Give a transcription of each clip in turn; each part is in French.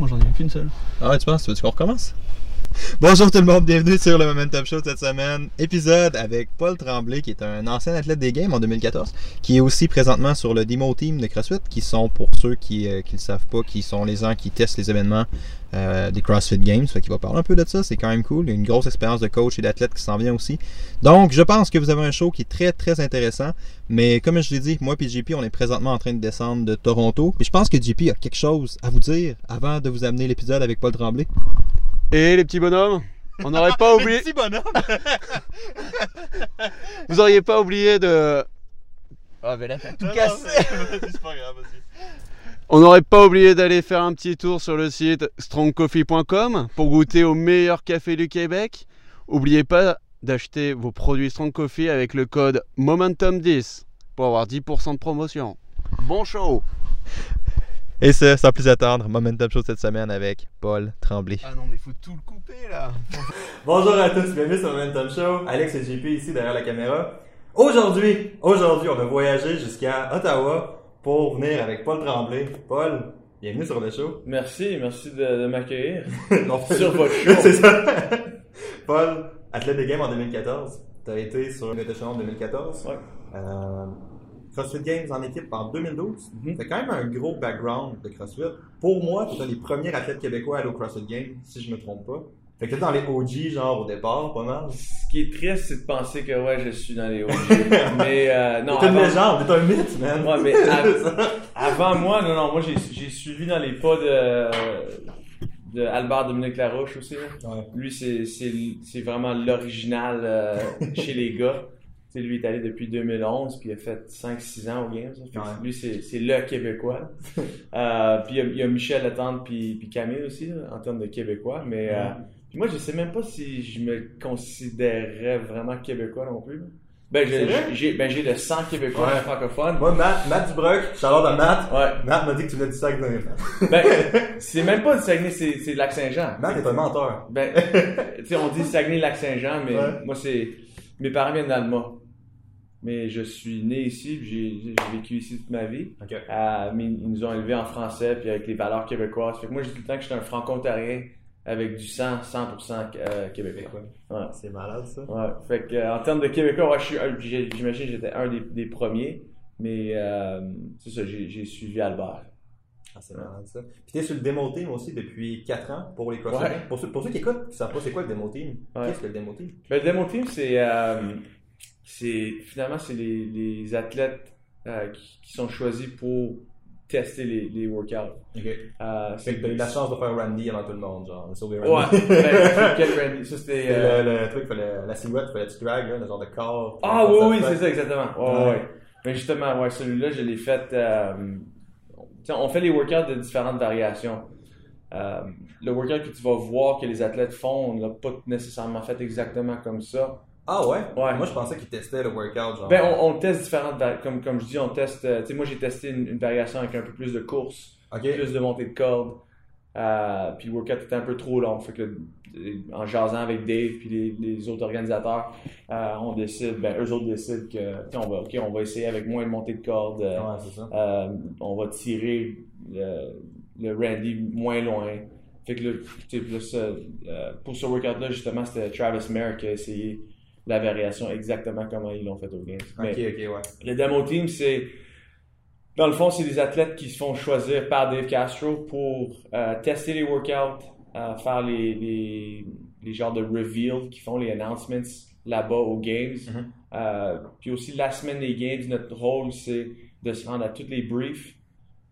moi j'en ai qu'une seule. Ah ouais, tu? Tu veux qu'on recommence? Bonjour tout le monde, bienvenue sur le Momentum Show cette semaine. Épisode avec Paul Tremblay, qui est un ancien athlète des Games en 2014, qui est aussi présentement sur le Demo Team de CrossFit, qui sont, pour ceux qui ne le savent pas, qui sont les gens qui testent les événements euh, des CrossFit Games. Fait qu'il va parler un peu de ça, c'est quand même cool. Il y a une grosse expérience de coach et d'athlète qui s'en vient aussi. Donc, je pense que vous avez un show qui est très, très intéressant. Mais comme je l'ai dit, moi et JP, on est présentement en train de descendre de Toronto. Puis je pense que JP a quelque chose à vous dire avant de vous amener l'épisode avec Paul Tremblay. Et les petits bonhommes, on n'aurait pas oublié. Petit bonhomme! Vous auriez pas oublié de. Ah, ben là, t'as tout Non, cassé! non, mais- C'est pas grave, vas-y. On n'aurait pas oublié d'aller faire un petit tour sur le site strongcoffee.com pour goûter au meilleur café du Québec. N'oubliez pas d'acheter vos produits Strong Coffee avec le code Momentum10 pour avoir 10% de promotion. Bon show Et ça, sans plus attendre, Momentum Show cette semaine avec Paul Tremblay. Ah non, mais faut tout le couper là. Bonjour à tous, bienvenue sur Momentum Show. Alex et JP ici derrière la caméra. Aujourd'hui, aujourd'hui, on a voyagé jusqu'à Ottawa pour venir avec Paul Tremblay. Paul, bienvenue sur le show. Merci, merci de, de m'accueillir. Non, Sur votre show. C'est ça. Paul, athlète des Games en 2014. T'as été sur le en 2014. Ouais. Euh, CrossFit Games en équipe en 2012. Mhm. T'as quand même un gros background de CrossFit. Pour moi, t'étais les premiers athlètes québécois à aller au CrossFit Games, si je me trompe pas. Fait que t'étais dans les OG, genre, au départ, pas mal. Ce qui est triste, c'est de penser que ouais, je suis dans les OG. mais euh, non, T'es une légende, t'es un mythe, man. Ouais, mais av- avant moi, non, non, moi j'ai suivi dans les pas de, de Albert Dominique Larouche aussi. là. Ouais. Lui, c'est c'est c'est vraiment l'original euh, chez les gars. Tu sais, lui il est allé depuis 2011, puis il a fait 5-6 ans aux Games. Ouais. Lui, c'est le Québécois. euh, puis il y a- il y, a Michel Latente, puis, puis Camille aussi, là, en termes de Québécois. Mais euh, puis moi, je sais même pas si je me considérais vraiment Québécois non plus. Ben, C'est j'ai- ben, j'ai le sang québécois Ouais. francophone. Moi, Matt, Matt Dubroc, Charlotte à Matt. Ouais. Matt m'a dit que tu venais du Saguenay. Ben, c'est même pas du Saguenay, c'est c'est de Lac-Saint-Jean. Matt est un menteur. Ben, tu sais, on dit Saguenay-Lac-Saint-Jean, mais moi, c'est. Mes parents viennent d'Alma. Mais je suis né ici, j'ai vécu ici toute ma vie. Ok. Euh, mais ils nous ont élevés en français, puis avec les valeurs québécoises. Fait que moi, j'ai tout le temps que j'étais un franco-ontarien avec du sang 100% euh, québécois. Ouais. C'est malade, ça. Ouais. Fait que, euh, en termes de québécois, ouais, j'imagine que j'étais un des, des premiers. Mais euh, c'est ça, j'ai suivi Albert. Ah, c'est malade, ça. Puis t'es sur le Demo Team aussi depuis 4 ans pour les CrossFit. Pour, ceux, pour ceux qui écoutent, qui savent pas c'est quoi le Demo Team, Ouais. qu'est-ce que le Demo Team? Ben, le Demo Team, c'est. C'est finalement, c'est les, les athlètes euh, qui, qui sont choisis pour tester les, les workouts. Ok. Euh, Fait que t'as eu la chance de faire Randy avant tout le monde, genre, sauver Ouais, Randy. ben, quel Randy? Ça, c'était. C'est euh, le, le truc, fallait, la silhouette, fallait que tu là, le genre de corps. Ah oui, oui, c'est ça, exactement. Ouais, Ouais. ouais. Mais justement, ouais, celui-là, je l'ai fait. on fait les workouts de différentes variations. Le workout que tu vas voir que les athlètes font, on l'a pas nécessairement fait exactement comme ça. Ah ouais? Ouais. Moi, je pensais qu'ils testaient le workout, genre. Ben, on, on teste différentes, comme, comme je dis, on teste, euh, tu sais, moi j'ai testé une, une variation avec un peu plus de course, plus de montée de corde, euh, puis le workout était un peu trop long, fait que euh, en jasant avec Dave puis les, les autres organisateurs, euh, on décide, ben eux autres décident que, on va, ok, on va essayer avec moins de montée de corde, euh, Ouais, on va tirer le, le Randy moins loin. Fait que là, là, ça, pour ce workout-là, justement, c'était Travis Mayer qui a essayé la variation exactement comment ils l'ont fait au Games. Mais Ok, ok, ouais. le demo team, c'est. Dans le fond, c'est des athlètes qui se font choisir par Dave Castro pour euh, tester les workouts, euh, faire les, les, les genres de reveal qui font les announcements là-bas aux Games. Mhm. Euh, puis aussi, la semaine des Games, notre rôle, c'est de se rendre à tous les briefs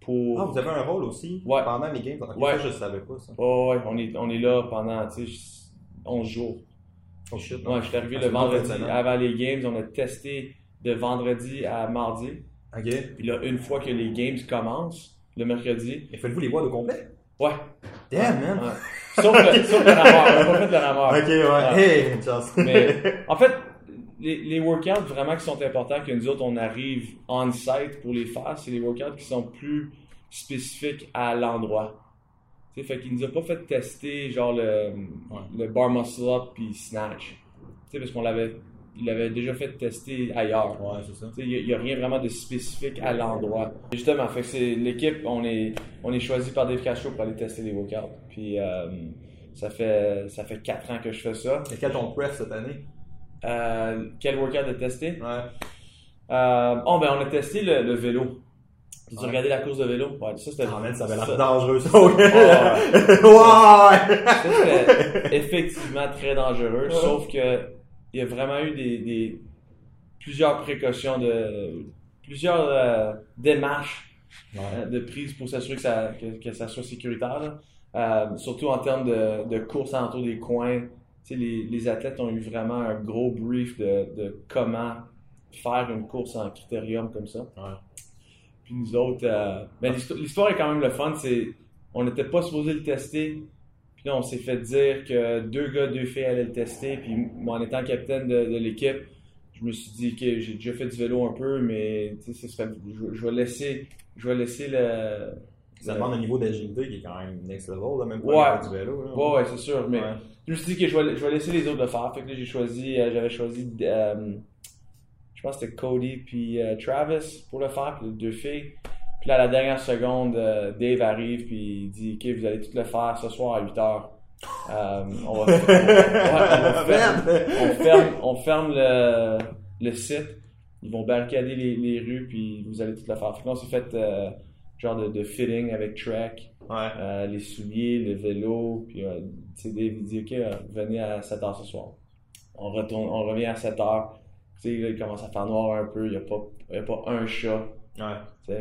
pour. Ah, vous avez un rôle aussi? Ouais. pendant les games? Ouais. ça, je savais pas, ça. Ouais, ouais, on est, on est là pendant, tu sais, 11 jours. Oh shit. Ouais, je suis arrivé le vendredi avant les Games. On a testé de vendredi à mardi. Ok. Puis là, une fois que les games commencent, le mercredi, Et faites-vous les boîtes au complet? ouais. Damn, man. ouais. Sauf, le, sauf le rameur. On a pas fait le rameur. Ok, ouais. Ouais. Hey, une chance. Mais en fait, les, les workouts vraiment qui sont importants, que nous autres, on arrive on-site pour les faire, c'est les workouts qui sont plus spécifiques à l'endroit. Tu sais, fait qu'il nous a pas fait tester genre le, le bar muscle up puis snatch. Parce qu'on l'avait il l'avait déjà fait tester ailleurs. Ouais, c'est ça. Il n'y a, rien vraiment de spécifique à l'endroit. Justement, fait que c'est l'équipe, on est, on est choisi par Dave Castro pour aller tester les workouts. Puis euh, ça fait ça fait 4 ans que je fais ça. Et quel ton pref cette année? Euh, quel workout de tester? Ouais. Euh, oh, ben on a testé le, le vélo. Tu Ouais. regardé la course de vélo? Ouais, ça c'était. Ah, ça avait l'air dangereux, ça. ouais! ça, c'était effectivement très dangereux, sauf que il y a vraiment eu des, des- plusieurs précautions de plusieurs euh, démarches Ouais. euh, de prise pour s'assurer que ça, que, que ça soit sécuritaire. là. Euh, surtout en termes de, de course autour des coins. Tu sais, les, les athlètes ont eu vraiment un gros brief de, de comment faire une course en critérium comme ça. Ouais. Puis nous autres, euh, ben, l'histoire- est quand même le fun. C'est, on n'était pas supposé le tester. Puis là, on s'est fait dire que deux gars, deux filles allaient le tester. Puis moi, en étant capitaine de, de l'équipe, je me suis dit que j'ai déjà fait du vélo un peu, mais serait- je, je vais laisser, je vais laisser le. Ça demande un niveau d'agilité qui est quand même next level, là, même Ouais. pas du vélo. là. Ouais, ouais, c'est sûr. Mais Ouais. je me suis dit que je vais, je vais laisser les autres le faire. Fait que là, j'ai choisi, euh, j'avais choisi, euh, je pense que c'était Cody puis euh, Travis pour le faire, puis les deux filles. Puis là, à la dernière seconde, euh, Dave arrive puis il dit, OK, vous allez tout le faire ce soir à 8 h. on va, ouais, on va on ferme, on ferme le, le site. Ils vont barricader les, les rues, puis vous allez tout le faire. Fait que là, on s'est fait euh, genre de, de fitting avec Trek, Ouais. euh, les souliers, le vélo, puis euh, Dave il dit Ok, euh, venez à 7h ce soir. On, retourne, on revient à 7h. Tu sais, là, il commence à faire noir un peu, il n'y a, pas- il y a pas un chat. Ouais.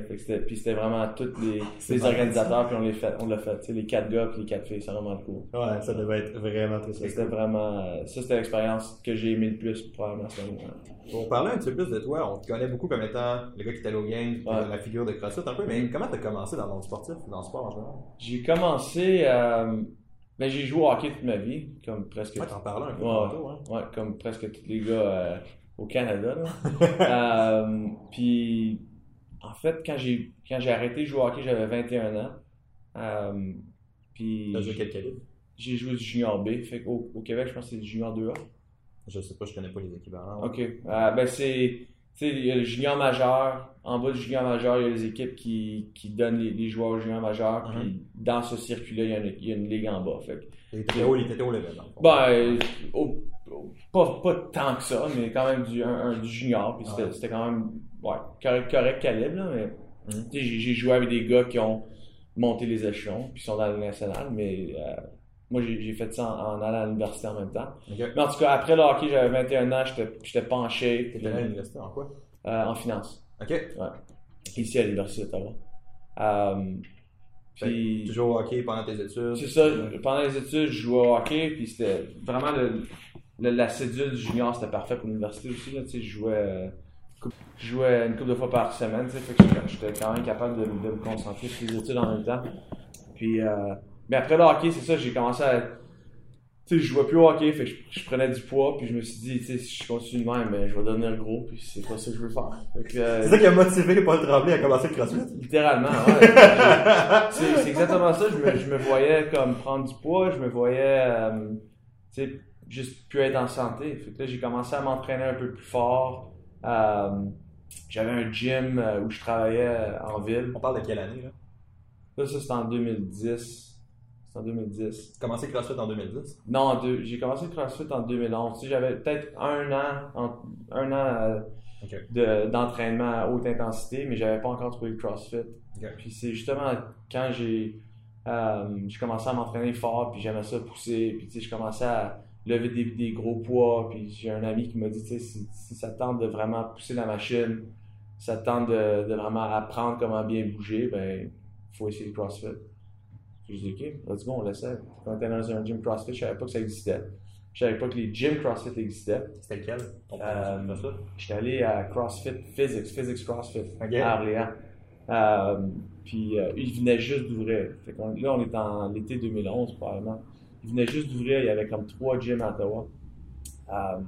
Puis c'était vraiment tous les, les organisateurs, puis on les fait, on l'a fait. tu sais, Les quatre gars, puis les quatre filles, c'est vraiment cool. Ouais, ça devait être vraiment très C'était cool. vraiment. euh, Ça, c'était l'expérience que j'ai aimé le plus, probablement. cette année. Pour parler un petit peu plus de toi, on te connaît beaucoup comme étant le gars qui était au game, Ouais. la figure de CrossFit un peu, mais comment t'as commencé dans le monde sportif, dans le sport en général? J'ai commencé. Euh, ben, j'ai joué au hockey toute ma vie, comme presque. Ouais, t'en parlais un peu Ouais. tantôt, hein? Ouais, comme presque tous les gars euh, au Canada. là. Euh, puis, en fait, quand j'ai quand j'ai arrêté de jouer au hockey, j'avais 21 ans. Euh, puis, T'as joué quel calibre? j'ai joué du junior B. Fait au Québec, je pense que c'est du junior 2A. Je sais pas, je connais pas les équivalents. OK. Euh, ben, c'est. Tu sais, il y a le junior majeur. En bas du junior majeur, il y a les équipes qui, qui donnent les, les joueurs au junior majeur. Puis, dans ce circuit-là, il y, a une, il y a une ligue en bas. Fait que il était haut level. Ben, au- au- pas, pas tant que ça, mais quand même du, un, un- du junior. Puis c'était Ouais. c'était quand même ouais, correct, correct calibre. Là, mais, sais, j'ai joué avec des gars qui ont monté les échelons, puis sont dans le national. Mais euh, moi, j'ai fait ça en, en allant à l'université en même temps. Mais en tout cas, après le hockey, j'avais 21 ans, j'étais shape. T'étais à l'université en quoi? euh, en finance, Ok. ici à l'université d'Ottawa. Euh, puis, Tu joues au hockey pendant tes études? C'est ça, pendant les études, je jouais au hockey, puis c'était vraiment le, le- la cédule du junior, c'était parfait pour l'université aussi. Là, je jouais, euh, je jouais une couple de fois par semaine, tu sais, fait que j'étais- quand même capable de, de me concentrer sur les études en même temps. Puis, euh, mais après le hockey, c'est ça, j'ai commencé à. Tu sais, je jouais plus au hockey, fait que je, je prenais du poids, puis je me suis dit, tu sais, si je continue de même, ben, je vais devenir gros, puis c'est pas ça que je veux faire. Euh, C'est ça qui a motivé Paul Tremblay à commencer le CrossFit. Littéralement, ouais. c'est c'est exactement ça. Je me, je me voyais comme prendre du poids, je me voyais, euh, tu sais, juste plus être en santé. Fait que là, j'ai commencé à m'entraîner un peu plus fort. Euh, J'avais un gym euh, où je travaillais euh, en ville. On parle de quelle année, là? Là, ça, c'était en 2010. C'est en 2010. Tu as commencé le CrossFit en 2010? Non, j'ai commencé le CrossFit en 2011. Tu sais, j'avais peut-être un an, en- un an de- d'entraînement à haute intensité, mais j'avais pas encore trouvé le CrossFit. Puis c'est justement quand j'ai euh, j'ai commencé à m'entraîner fort, puis j'aimais ça pousser, puis tu sais, je commençais à lever des, des gros poids, puis j'ai un ami qui m'a dit, tu sais, si, si ça te tente de vraiment pousser la machine, si ça te tente de, de vraiment apprendre comment bien bouger, ben, faut essayer le CrossFit. Puis je dis, OK, let's go, on l'essaie. Quand on était dans un gym CrossFit, je savais pas que ça existait. Je savais pas que les gyms CrossFit existaient. C'était? Ton Euh? J'étais allé à CrossFit Physics, Physics CrossFit, à Orléans. Euh, puis euh, il venait juste d'ouvrir. Là, on est en l'été 2011 probablement. Venait juste d'ouvrir, il y avait comme trois gyms à Ottawa. Euh,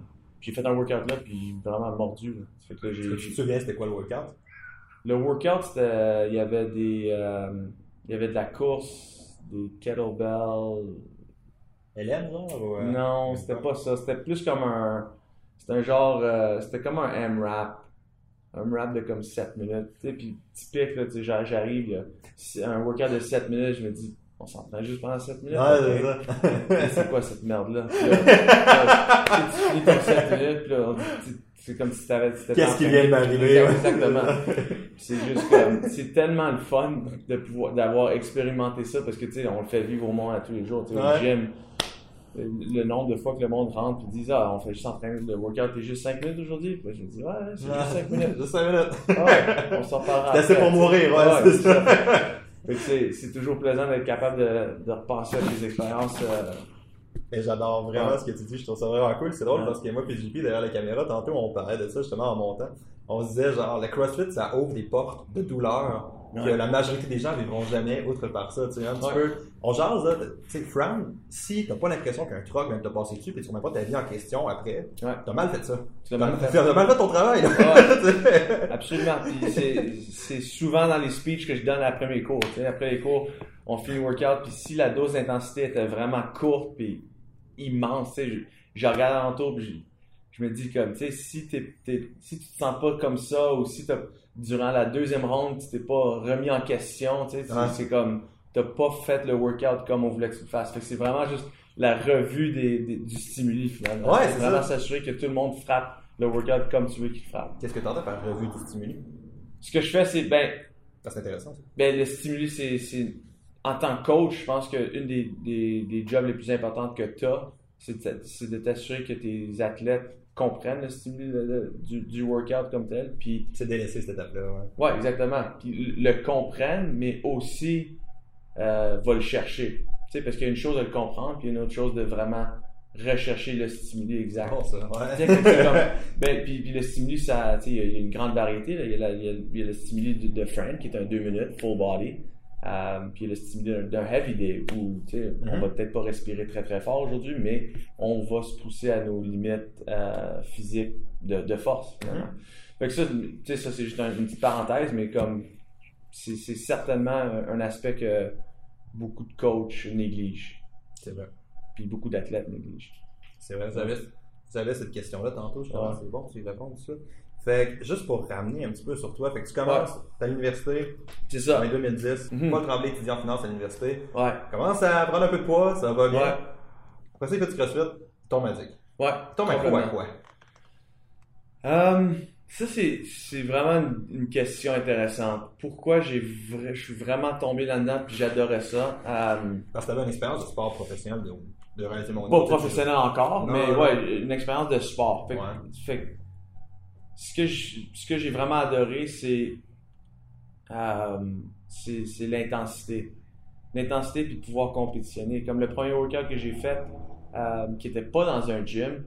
j'ai fait un workout là, puis vraiment mordu. là. Fait que là, j'ai- tu te souviens c'était quoi le workout? Le workout, c'était, il y avait des, euh, il y avait de la course, des kettlebells. Hélène, genre? Ou, euh, non, c'était pas ça. C'était plus comme un, C'était un genre, euh, c'était comme un M-rap. Un rap de comme 7 minutes. Tu sais, puis typique, là, tu sais, genre, j'arrive, un workout de 7 minutes, je me dis, on s'entend juste pendant 7 minutes. Ouais, c'est c'est quoi cette merde-là? Puis là, là, tu sais, tu finis ton 7 minutes, puis là, c'est comme si t'avais. Qu'est-ce qui vient de m'arriver? Exactement. C'est juste comme, c'est tellement le fun de pouvoir, d'avoir expérimenté ça parce que, tu sais, on le fait vivre au monde à tous les jours, tu sais, au gym. Le le nombre de fois que le monde rentre et dit Ah, on fait juste en train de workout, t'es juste 5 minutes aujourd'hui? Puis je me dis Ouais, c'est juste 5 minutes. Juste 5 minutes. Ah ouais, on s'en parlera. C'est assez pour mourir, ouais, Ouais, c'est ça. C'est, toujours plaisant d'être capable de, de repasser à des expériences. euh, Et j'adore vraiment Ouais. ce que tu dis, je trouve ça vraiment cool. C'est drôle Ouais. parce que moi et JP derrière la caméra, tantôt on parlait de ça justement en montant. On se disait genre le CrossFit ça ouvre des portes de douleur que Ouais. la majorité des gens vivront jamais outre par ça. Tu sais, un petit Ouais. peu. On jase là, tu sais, Fran, si t'as pas l'impression qu'un truck vient de te passer dessus et tu remets pas ta vie en question après, Ouais. t'as mal fait ça. tu l'as mal fait. T'as mal fait ton travail. Absolument. Puis c'est, souvent dans les speeches que je donne après mes cours. tu sais. Après les cours, on fait le workout. Puis si la dose d'intensité était vraiment courte puis immense, tu sais, je, je regarde alentour puis je, je me dis comme, tu sais, si, t'es- si tu te sens pas comme ça ou si t'as, durant la deuxième ronde, tu t'es pas remis en question, tu sais, c'est, Ouais. c'est comme, t'as pas fait le workout comme on voulait que tu le fasses. Fait que c'est vraiment juste la revue des, des- du stimuli finalement. Ouais, c'est vraiment s'assurer que tout le monde frappe le workout comme tu veux qu'il frappe. Qu'est-ce que t'entends par revue du stimuli? Ce que je fais, c'est, ben, Ça, C'est intéressant. ça. ben, le stimuli, c'est, c'est, en tant que coach, je pense qu'une des, des, des jobs les plus importantes que tu as, c'est de, t'a- c'est de t'assurer que tes athlètes comprennent le stimuli de- de- du, du workout comme tel. Puis, C'est délaissé cette étape-là. Ouais. ouais, exactement. Puis le comprennent, mais aussi euh, va le chercher. Tu sais, parce qu'il y a une chose de le comprendre, puis il y a une autre chose de vraiment rechercher le stimuli exact. Bon, ça. Ouais. comme- ben, puis, puis le stimuli, ça, il y a- il y, a une grande variété. Il, y a y y le stimuli de, de Fran, qui est un 2 minutes, full body. Euh, puis le stimuli d'un- heavy day, où tu sais, on Mhm. va peut-être pas respirer très très fort aujourd'hui, mais on va se pousser à nos limites euh, physiques de, de force. finalement. Fait que ça, c'est juste un- une petite parenthèse, mais comme c'est certainement un, aspect que beaucoup de coachs négligent, C'est vrai. puis beaucoup d'athlètes négligent. C'est vrai, j'avais, cette question-là tantôt, je pense Ouais. c'est bon, tu y réponds ça. Fait que, juste pour ramener un petit peu sur toi, fait que tu commences à l'université C'est en ça. 2010, Mhm. Paul Tremblay, étudiant en finance à l'université, Ouais. commence à prendre un peu de poids, ça va bien. Ouais. Après ça, il fait du crossfit, tombe magique. Ouais. Tombe à quoi? Euh, ça, c'est, vraiment une, une question intéressante. Pourquoi j'ai vra- je suis vraiment tombé là-dedans puis j'adorais ça? Euh, Parce que t'avais une expérience de sport professionnel de, de relativement haut pas professionnel encore, Non, mais non. ouais, une expérience de sport. Fait Ouais. fait que ce que je- ce que j'ai vraiment adoré, c'est, euh, c'est, l'intensité. L'intensité puis de pouvoir compétitionner. Comme le premier workout que j'ai fait, euh, qui était pas dans un gym,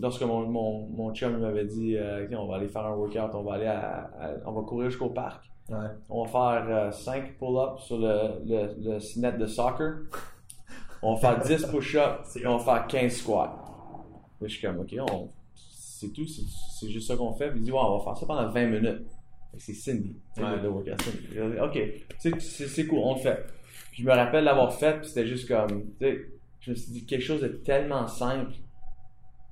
lorsque mon, mon, mon chum m'avait dit euh, on va aller faire un workout, on va aller à, à- on va courir jusqu'au parc. Ouais. On va faire 5 pull-ups sur le, le, de soccer. On va faire 10 push-ups et on va faire 15 squats. Puis je suis comme, OK, on- c'est tout, c'est juste ça qu'on fait. Puis il dit, ouais, on va faire ça pendant 20 minutes. C'est Cindy, Ouais. le, workout OK, c'est- cool, on le fait. Puis je me rappelle l'avoir fait, puis c'était juste comme, tu sais, je me suis dit, quelque chose de tellement simple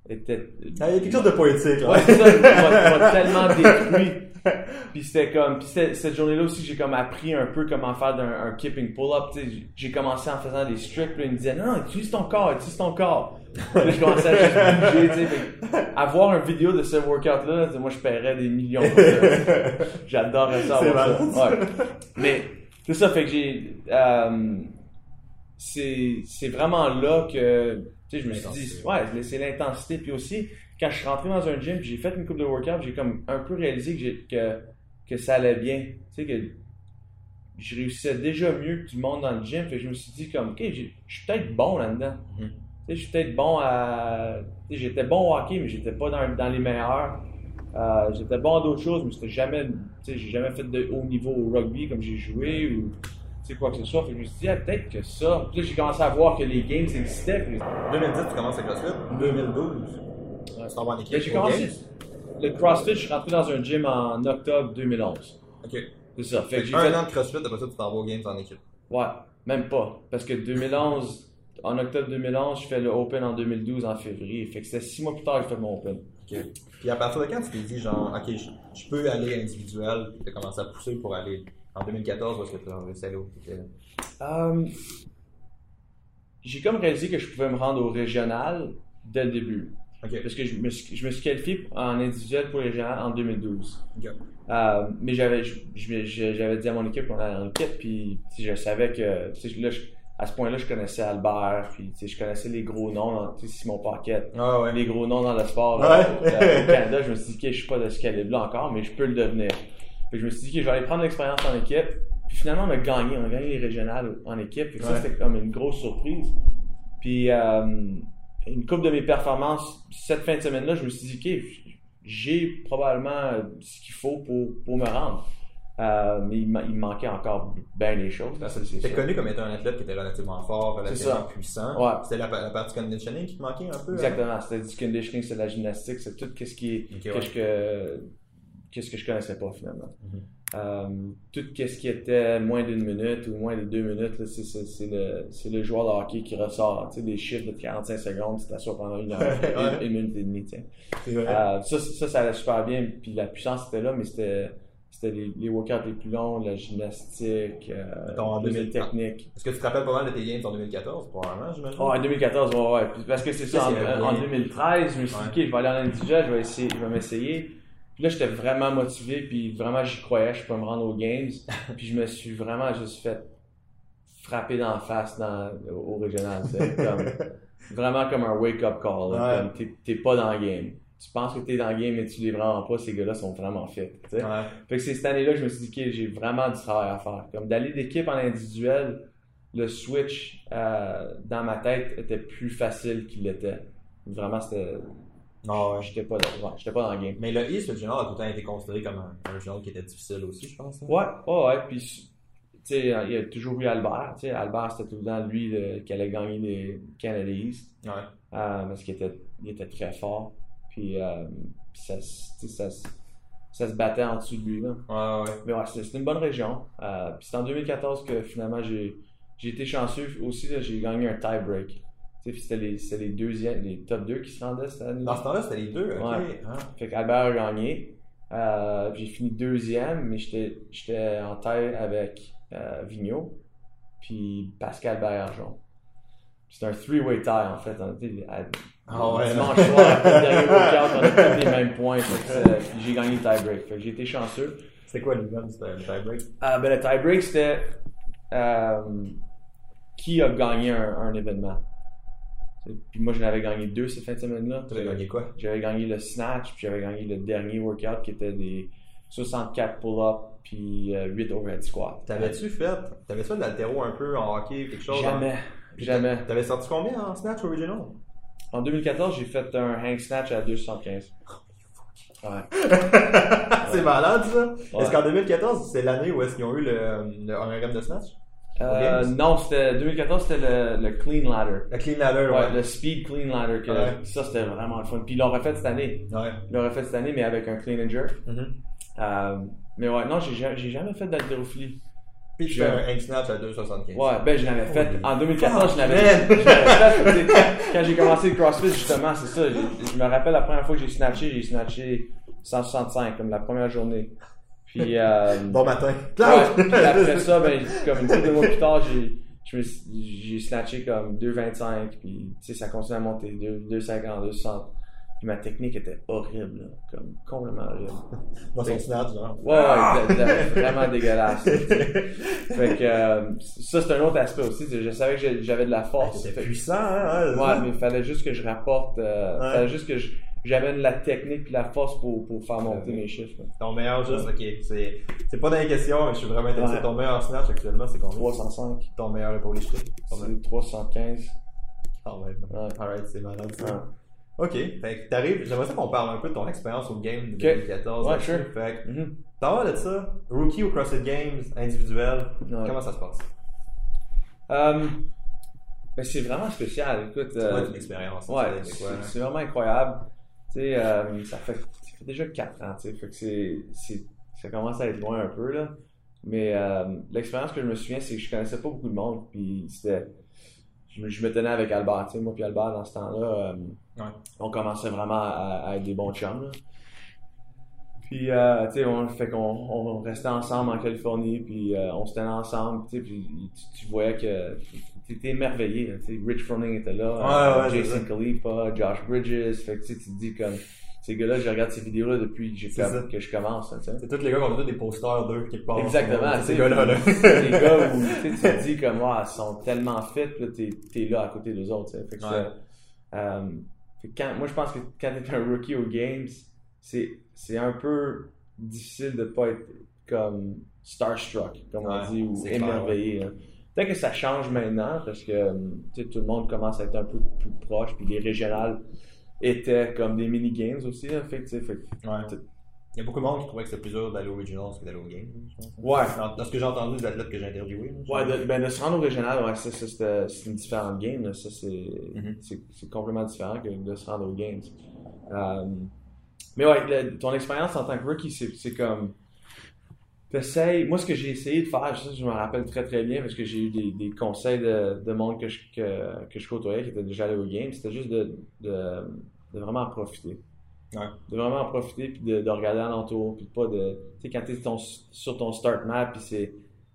était. Ah, il y a quelque chose de poétique, là. Ouais, c'est ça, m'a tellement détruit. Puis c'était comme, puis cette journée-là aussi, j'ai comme appris un peu comment faire d'un, un keeping pull-up. J'ai- commencé en faisant des strict, puis là, il me disait, non, non, utilise ton corps, utilise ton corps. Je commençais à juste bouger, tu sais. Avoir une vidéo de ce workout-là, moi, je paierais des millions pour ça. J'adorerais ça. C'est avoir ça. malade. Ouais. Mais, c'est ça, fait que j'ai, euh, c'est, vraiment là que, tu sais, je me suis dit, ouais, c'est l'intensité. Puis aussi, quand je suis rentré dans un gym, j'ai fait une coupe de workout, j'ai comme un peu réalisé que, que, que ça allait bien. Tu sais, que je réussissais déjà mieux que tout le monde dans le gym. Fait que je me suis dit, comme, ok, je suis peut-être bon là-dedans. Mhm. Sais, je suis peut-être bon à. j'étais bon au hockey, mais j'étais pas dans, dans les meilleurs. Euh, j'étais bon à d'autres choses, mais c'était jamais. Tu sais, j'ai jamais fait de haut niveau au rugby comme j'ai joué ou. Tu sais, quoi que ce soit. Fait que je me suis dit, ah, peut-être que ça. Puis là, j'ai commencé à voir que les games existaient. Puis 2010, tu commences avec CrossFit? 2012, Ouais. tu t'en vas en équipe. Ben, j'ai commencé le CrossFit, je suis rentré dans un gym en octobre 2011. Ok. C'est ça. Fait Fait que que j'ai un fait. an de CrossFit, après ça, tu t'en vas aux Games en équipe. Ouais, même pas. Parce que 2011, en octobre 2011, je fais le Open en 2012 en février. Fait que c'était six mois plus tard que j'ai fait mon Open. Ok. Puis à partir de quand tu t'es dit, genre, ok, je, je peux aller individuel, puis t'as commencé à pousser pour aller en 2014, où est-ce que t'as réussi à aller au T'étais- Euh, j'ai comme réalisé que je pouvais me rendre au régional dès le début. Ok. Parce que je me, suis, je me suis qualifié en individuel pour le régional en 2012. Ok. Euh, mais j'avais je- je- je- j'avais dit à mon équipe qu'on allait en équipe, puis tu je savais que tu là, je- à ce point-là, je connaissais Albert, puis je connaissais les gros noms, dans- Simon Paquette, Ah ouais. les gros noms dans le sport Ouais. au Canada. Je me suis dit, que je suis pas de ce calibre-là encore, mais je peux le devenir. Que je me suis dit, que je vais aller prendre l'expérience en équipe. Puis finalement, on a gagné, on a gagné les régionales en équipe. Que ça, c'était comme une grosse surprise. Puis euh, une coupe de mes performances, cette fin de semaine-là, je me suis dit, OK, j'ai probablement ce qu'il faut pour, pour me rendre. Euh, mais il, manquait encore bien des choses. c'est T'es connu comme étant un athlète qui était relativement fort, relativement puissant. Ouais. C'était la, la partie conditioning qui te manquait un peu. hein? Exactement, c'était du conditioning, c'est de la gymnastique, c'est tout ce qui est qu'est-ce que qu'est-ce que je connaissais pas finalement. Mhm. Euh, tout ce qui était moins d'une minute ou moins de deux minutes, là, c'est, le, c'est le joueur de hockey qui ressort. Tu sais, des chiffres de 45 secondes, tu t'assois pendant une heure, Ouais. une, une minute et demie. vrai. Euh, ça, ça, ça allait super bien, puis la puissance était là, mais c'était, c'était les, les workouts les plus longs, la gymnastique, euh, Mettons, en plus de 2000 technique. Est-ce que tu te rappelles pas mal de tes games en 2014, probablement, j'imagine? Oh, en 2014, ouais, ouais. Parce que c'est ça, en, Qu'est-ce qu'il y avait en bien? 2013, je me suis dit, OK, je vais aller en individuel, je vais essayer, je vais m'essayer. Puis là, j'étais vraiment motivé, puis vraiment, j'y croyais, je peux me rendre aux games. puis je me suis vraiment juste fait frapper dans la face dans, au, au régional. Comme, vraiment comme un wake-up call. là, Ouais. Comme, t'es, t'es pas dans le game. Tu penses que t'es dans le game, mais tu l'es vraiment pas. Ces gars-là sont vraiment fit. tu. Ouais. Fait que c'est cette année-là que je me suis dit que j'ai vraiment du travail à faire. Comme d'aller d'équipe en individuel, le switch euh, dans ma tête était plus facile qu'il l'était. Vraiment, c'était. Non, ouais. J'étais pas, dans- ouais, j'étais pas dans le game. Mais le East, le junior, a tout le temps été considéré comme un, un junior qui était difficile aussi, je pense. hein? Ouais, ouais, ouais. Puis, tu sais, il y a toujours eu Albert. Tu sais, Albert, c'était tout le temps lui le- qui allait gagner les Canada East. Ouais. euh, parce qu'il était, il était très fort. Puis, euh, puis ça, ça, ça se battait en dessous de lui. Là. Ouais, ouais. Mais ouais, c'est c'est une bonne région. Euh, puis c'est en 2014 que finalement j'ai j'ai été chanceux aussi. là, J'ai gagné un tie break. Tu sais, puis c'était les, c'était les deuxièmes, les top 2 qui se rendaient cette année. Dans ce temps-là, c'était les deux, ok. Ouais. Ah. Fait qu'Albert a gagné. Euh, j'ai fini deuxième, mais j'étais j'étais en taille avec euh, Vigneault, puis Pascal Bergeron. C'était un three-way tie en fait. Ah ouais. dimanche soir, après le dernier workout, on a tous les mêmes points. Fait que, euh, puis j'ai gagné le tie break. Fait que j'ai été chanceux. C'était quoi l'event? C'était le tie-break? Ah, ben, le tie-break, c'était euh, qui a gagné un, un événement? Puis moi, j'en avais gagné deux cette fin de semaine-là. Tu avais gagné quoi? J'avais gagné le snatch, puis j'avais gagné le dernier workout qui était des 64 pull-ups, puis euh, 8 overhead squats. T'avais-tu fait, t'avais fait de l'altéro un peu en hockey, quelque chose? Jamais. Puis Jamais. t'a- T'avais sorti combien en snatch original? En 2014, j'ai fait un hang snatch à 275. Ouais. c'est malade ça! Ouais. Est-ce qu'en 2014, c'est l'année où est-ce qu'ils ont eu le, le 1 de snatch? Euh, non, c'était 2014, c'était le, le clean ladder. Le clean ladder, Ouais, ouais. le speed clean ladder. Que, Ouais. Ça, c'était vraiment le fun. Puis ils l'ont refait cette année. Ouais. Ils l'ont refait cette année, mais avec un clean and jerk. Mhm. Euh, mais ouais, non, j'ai ja- j'ai jamais fait d'haltérophilie. Puis fais un snatch à 2,75. Ouais, ben je l'avais fait. En 2014, je l'avais je l'avais fait. Quand, j'ai commencé le CrossFit, justement, c'est ça. Je, me rappelle la première fois que j'ai snatché, j'ai snatché 165, comme la première journée. Puis, euh, Bon matin. ouais, puis après ça, ben, comme une couple de mois plus tard, j'ai, j'ai snatché comme 2,25, puis tu sais, ça continue à monter, 2, 2,50, 2,60. Puis ma technique était horrible, là, comme complètement horrible. Dans son snatch, genre. Ouais, ouais, de- de- vraiment dégueulasse. fait que euh, ça, c'est un autre aspect aussi. Je savais que j'avais de la force. C'était Fait- puissant, hein? Ouais, mais il fallait juste que je rapporte. Euh, Ouais. fallait juste que je- j'amène la technique puis la force pour, pour faire monter Ouais. mes chiffres. là. Ton meilleur juste, ok. C'est, pas dans les questions, mais je suis vraiment intéressé. Ouais. Ton meilleur snatch actuellement, c'est combien? 305. Ton meilleur épaule meilleur. C'est 315. Ah ouais. Ouais. Alright, c'est malade ça. Ouais. Ok, fait que t'arrives, j'aimerais ça qu'on parle un peu de ton expérience au game de Ok. 2014. Ouais, sure. Fait que, Mhm. t'en vas de ça, rookie au CrossFit Games, individuel, Ouais. comment ça se passe? Euh, ben, c'est vraiment spécial. Écoute, C'est euh, ton expérience? Ouais, c'est c'est quoi, hein? c'est vraiment incroyable. Tu sais, euh, ça, fait, ça fait déjà 4 ans, tu sais, fait que c'est, ça commence à être loin un peu, là. Mais euh, l'expérience que je me souviens, c'est que je connaissais pas beaucoup de monde, puis c'était... je, me- je me tenais avec Albert. Tu sais, moi puis Albert, dans ce temps-là, Ouais. on commençait vraiment à, à être des bons chums. là. Puis, euh, tu sais, on, fait qu'on on restait ensemble en Californie, puis euh, on se tenait ensemble, tu sais, puis tu, tu voyais que tu étais émerveillé. sais, Rich Froning était là, Ouais, euh, ouais, Jason. Khalifa, Josh Bridges, fait que tu sais, tu te dis comme, ces gars-là, je regarde ces vidéos-là depuis que, que je commence. C'est tous les gars qui ont tous des posters d'eux quelque part. Exactement, Ces gars-là, là. des gars où tu te dis comme, ah, ils sont tellement fit, puis là, t'es, t'es là à côté des autres, tu sais. Fait que Ouais. euh, quand, moi, je pense que quand t'es un rookie aux Games, c'est, un peu difficile de pas être comme starstruck, comme Ouais, on dit, ou clair, émerveillé. là. Peut-être que ça change maintenant parce que tu sais, tout le monde commence à être un peu plus proche, puis les régionales étaient comme des mini-games aussi. Là, fait tu Ouais. Il y a beaucoup de monde qui trouvait que c'était plus dur d'aller au Regionals que d'aller au Game. Ouais, Dans, dans ce que j'ai entendu des athlètes que j'ai interviewés. Ouais, de, ben de se rendre au régional, ouais, ça, c'est une différente game. là. Ça, c'est, Mhm. c'est, complètement différent que de se rendre aux games. Euh, mais ouais, le- ton expérience en tant que rookie, c'est, comme. T'essayes. Moi, ce que j'ai essayé de faire, je me rappelle très très bien parce que j'ai eu des, des conseils de, de monde que je, que, que je côtoyais qui étaient déjà allés aux games. C'était juste de, de, de vraiment en profiter. Ouais. De vraiment en profiter puis de, de regarder alentour. Puis pas de. Tu sais, quand t'es ton- sur ton start map, puis c'est.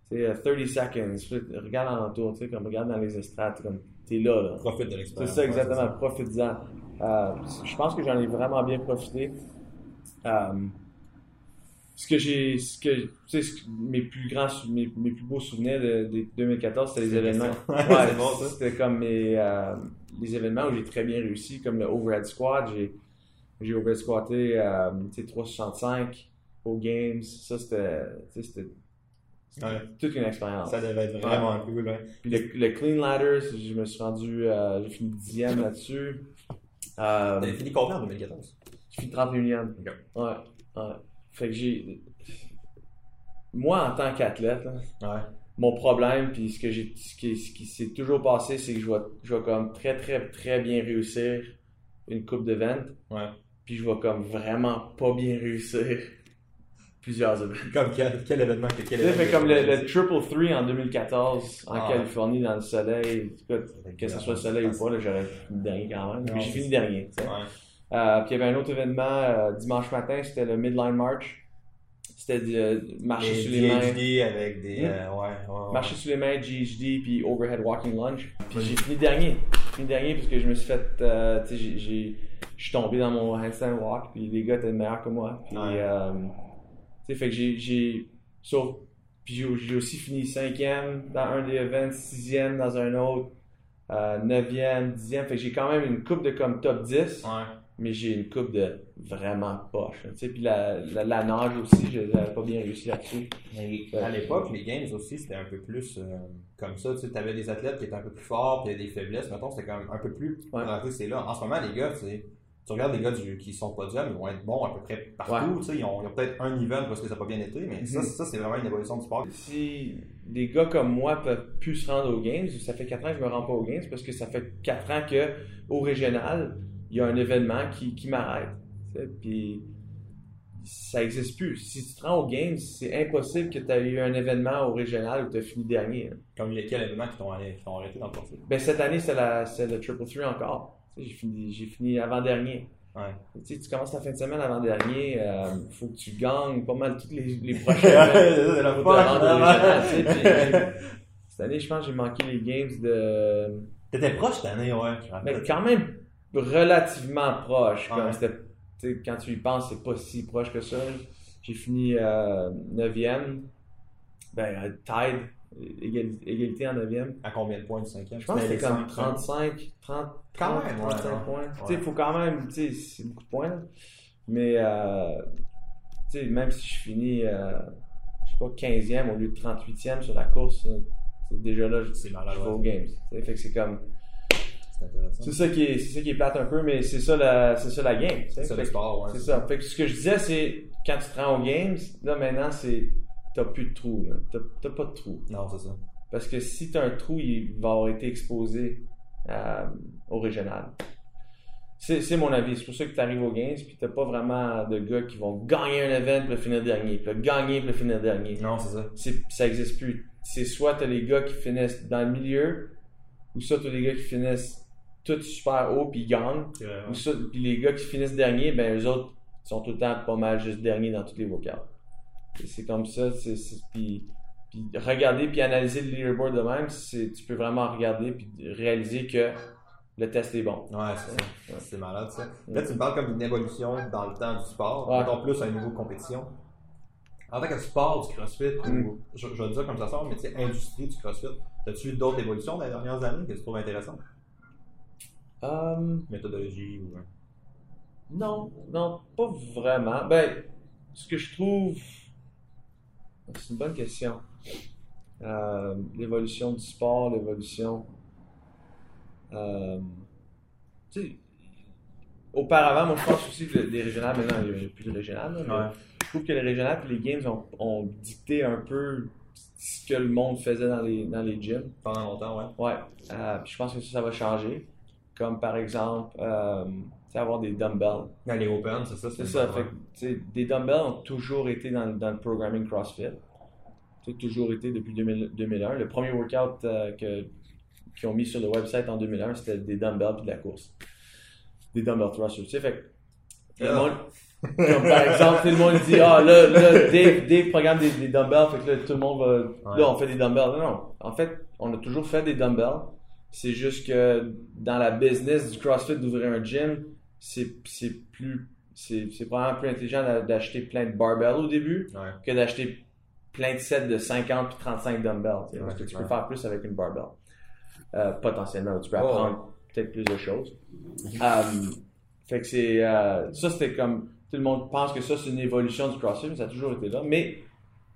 Tu sais, euh, 30 seconds, regarde alentour, tu sais, comme regarde dans les estrades, comme, t'es là, là. Profite de C'est l'expérience. ça, ouais, exactement, profite-en. Euh, je pense que j'en ai vraiment bien profité. Euh, ce que j'ai, ce que, tu sais, mes plus grands, mes, mes plus beaux souvenirs de, de 2014, c'était les C'est événements. ça. Ouais, c'est bon, ça. C'était comme mes, euh, les événements où j'ai très bien réussi, comme le overhead squat. J'ai, j'ai overhead squatté, euh, tu sais, 365 aux games. Ça, c'était, tu sais, c'était, c'était Ouais. toute une expérience. Ça devait être vraiment cool. Ouais. Puis le, le clean ladder, je me suis rendu, euh, j'ai fini dixième là-dessus. Euh, T'avais fini combien en 2014 j'ai fini 31e. Ok. Ouais, ouais. Fait que j'ai. Moi, en tant qu'athlète, Ouais. mon problème, puis ce que j'ai, ce qui, ce qui s'est toujours passé, c'est que je vais, je vais comme très, très, très bien réussir une coupe de ventes, Ouais. Puis je vais comme vraiment pas bien réussir plusieurs événements. Comme quel, quel événement que quel Tu sais, fait événement comme que- le, le Triple Three en 2014 en Ah. Californie dans le soleil, écoute, que ce soit le soleil ou pas, là, j'aurais fini dernier quand même. Mais j'ai fini dernier. tu sais. Ouais. Euh, puis il y avait un autre événement euh, dimanche matin, c'était le Midline March. C'était de euh, marcher Les sur les mains. PhD avec des. Hmm? euh, ouais, ouais, ouais. Marcher sur les mains, GHD, puis overhead walking lunge. Puis j'ai fini dernier. J'ai fini dernier parce que je me suis fait. euh, tu sais, j'ai- j'ai- je suis tombé dans mon handstand walk, puis les gars étaient meilleurs que moi. Puis, Ouais. euh, tu sais, fait que j'ai. puis j'ai aussi fini cinquième dans un des events, sixième dans un autre, euh, neuvième, dixième. Fait que j'ai quand même une coupe de comme top 10 Ouais. mais j'ai une coupe de vraiment poche. Tu sais, puis la, la, la nage aussi, je n'avais pas bien réussi là-dessus. À l'époque, les games aussi, c'était un peu plus euh, comme ça. Tu avais des athlètes qui étaient un peu plus forts, puis il y avait des faiblesses. Mettons, c'était quand même un peu plus Ouais. c'est là. En ce moment, les gars, tu sais, tu regardes les gars du, qui sont podium, ils vont être bons à peu près partout. Ouais. tu sais, Ils ont, peut-être un event parce que ça n'a pas bien été, mais ça, Mhm. ça c'est vraiment une évolution du sport. Si des gars comme moi peuvent plus se rendre aux Games, ça fait 4 ans que je me rends pas aux Games parce que ça fait 4 ans que au régional, il y a un événement qui, qui m'arrête. tu sais, Puis ça n'existe plus. Si tu te rends aux Games, c'est impossible que tu aies eu un événement au régional où tu as fini dernier. hein. Comme il y a quel événement qui t'ont arrêté dans le passé? Ben, cette année, c'est le Triple Three encore. J'ai fini, j'ai fini avant-dernier. Ouais. Tu sais, tu commences ta fin de semaine avant-dernier, il faut que tu gagnes pas mal toutes les, les prochaines. La Cette année, je pense que j'ai manqué les games de. T'étais proche cette année, ouais. Mais quand même relativement proche. Comme Ouais. quand tu y penses, c'est pas si proche que ça. J'ai fini euh, 9e. Ben, euh, égalité en 9e. À combien de points du cinquième? Je pense que c'était les comme cinq, 35, 30, Quand 30, même, ouais, 35 ouais. points. Ouais. Tu sais, il faut quand même, tu sais, c'est beaucoup de points. Mais, euh, tu sais, même si je finis, euh, je sais pas, 15e au lieu de 38e sur la course, euh, c'est déjà là, je, vais. Tu sais, fait que c'est comme, C'est ça qui est, c'est ça qui est plate un peu, mais c'est ça la, c'est ça la game. C'est ça Fait le que- sport, ouais. c'est ça. Fait que ce que je disais, c'est quand tu te rends aux games, là maintenant, c'est, t'as plus de trou, là. T'as, t'as pas de trou. Non, c'est ça. Parce que si tu as un trou, il va avoir été exposé euh, au régional. C'est mon avis. C'est pour ça que tu arrives aux Games puis t'as pas vraiment de gars qui vont gagner un event puis le finir dernier, puis le gagner puis le finir dernier. Non, c'est ça. C'est- Ça existe plus. C'est soit tu as les gars qui finissent dans le milieu ou ça, tous les gars qui finissent tout super haut puis ils gagnent, ou ça, puis les gars qui finissent dernier, ben eux autres sont tout le temps pas mal juste derniers dans tous les workouts. C'est comme ça, c'est, puis, puis regarder puis analyser le leaderboard de même, c'est, tu peux vraiment regarder puis réaliser que le test est bon. Ouais, c'est ça. Ouais. C'est malade, ça. Là, tu me parles comme d'une évolution dans le temps du sport, Ouais. mettons plus à un niveau de compétition. En tant que sport du CrossFit, Mm. ou, je, je vais le dire comme ça sort, mais tu sais, industrie du CrossFit, as-tu eu d'autres évolutions dans les dernières années que tu trouves intéressantes? Hum, Méthodologie ou. Non, non, pas vraiment. Ben, ce que je trouve. C'est une bonne question. Euh, l'évolution du sport, l'évolution. Euh, tu sais, auparavant, moi je pense aussi que les régionales, maintenant il n'y a plus de régionales. là, mais Ouais. Je trouve que les régionales et les games ont, ont dicté un peu ce que le monde faisait dans les, dans les gyms. Pendant longtemps, ouais. Ouais, euh, je pense que ça, ça va changer. Comme par exemple, euh, avoir des dumbbells. Dans les Open, c'est ça. C'est ça, fait que, des dumbbells ont toujours été dans, dans le programming CrossFit. A toujours été depuis 2000 2001. Le premier workout euh, que- qu'ils ont mis sur le website en 2001, c'était des dumbbells puis de la course. Des dumbbell thrusters. Fait que le Ah. monde- comme par exemple, tout le monde dit Ah là, là Dave, Dave programme des, des dumbbells, fait que là, tout le monde va. Ouais. Là, on fait des dumbbells. Non, non. En fait, on a toujours fait des dumbbells. C'est juste que dans la business du CrossFit d'ouvrir un gym, c'est plus. C'est c'est probablement plus intelligent d'a- d'acheter plein de barbells au début Ouais. que d'acheter plein de sets de 50 puis 35 dumbbells. parce que tu peux clair. faire plus avec une barbell. Euh, potentiellement, tu peux Oh, apprendre peut-être plus de choses. Um, fait que c'est. euh, ça, c'était comme. Tout le monde pense que ça, c'est une évolution du CrossFit, mais ça a toujours été là. Mais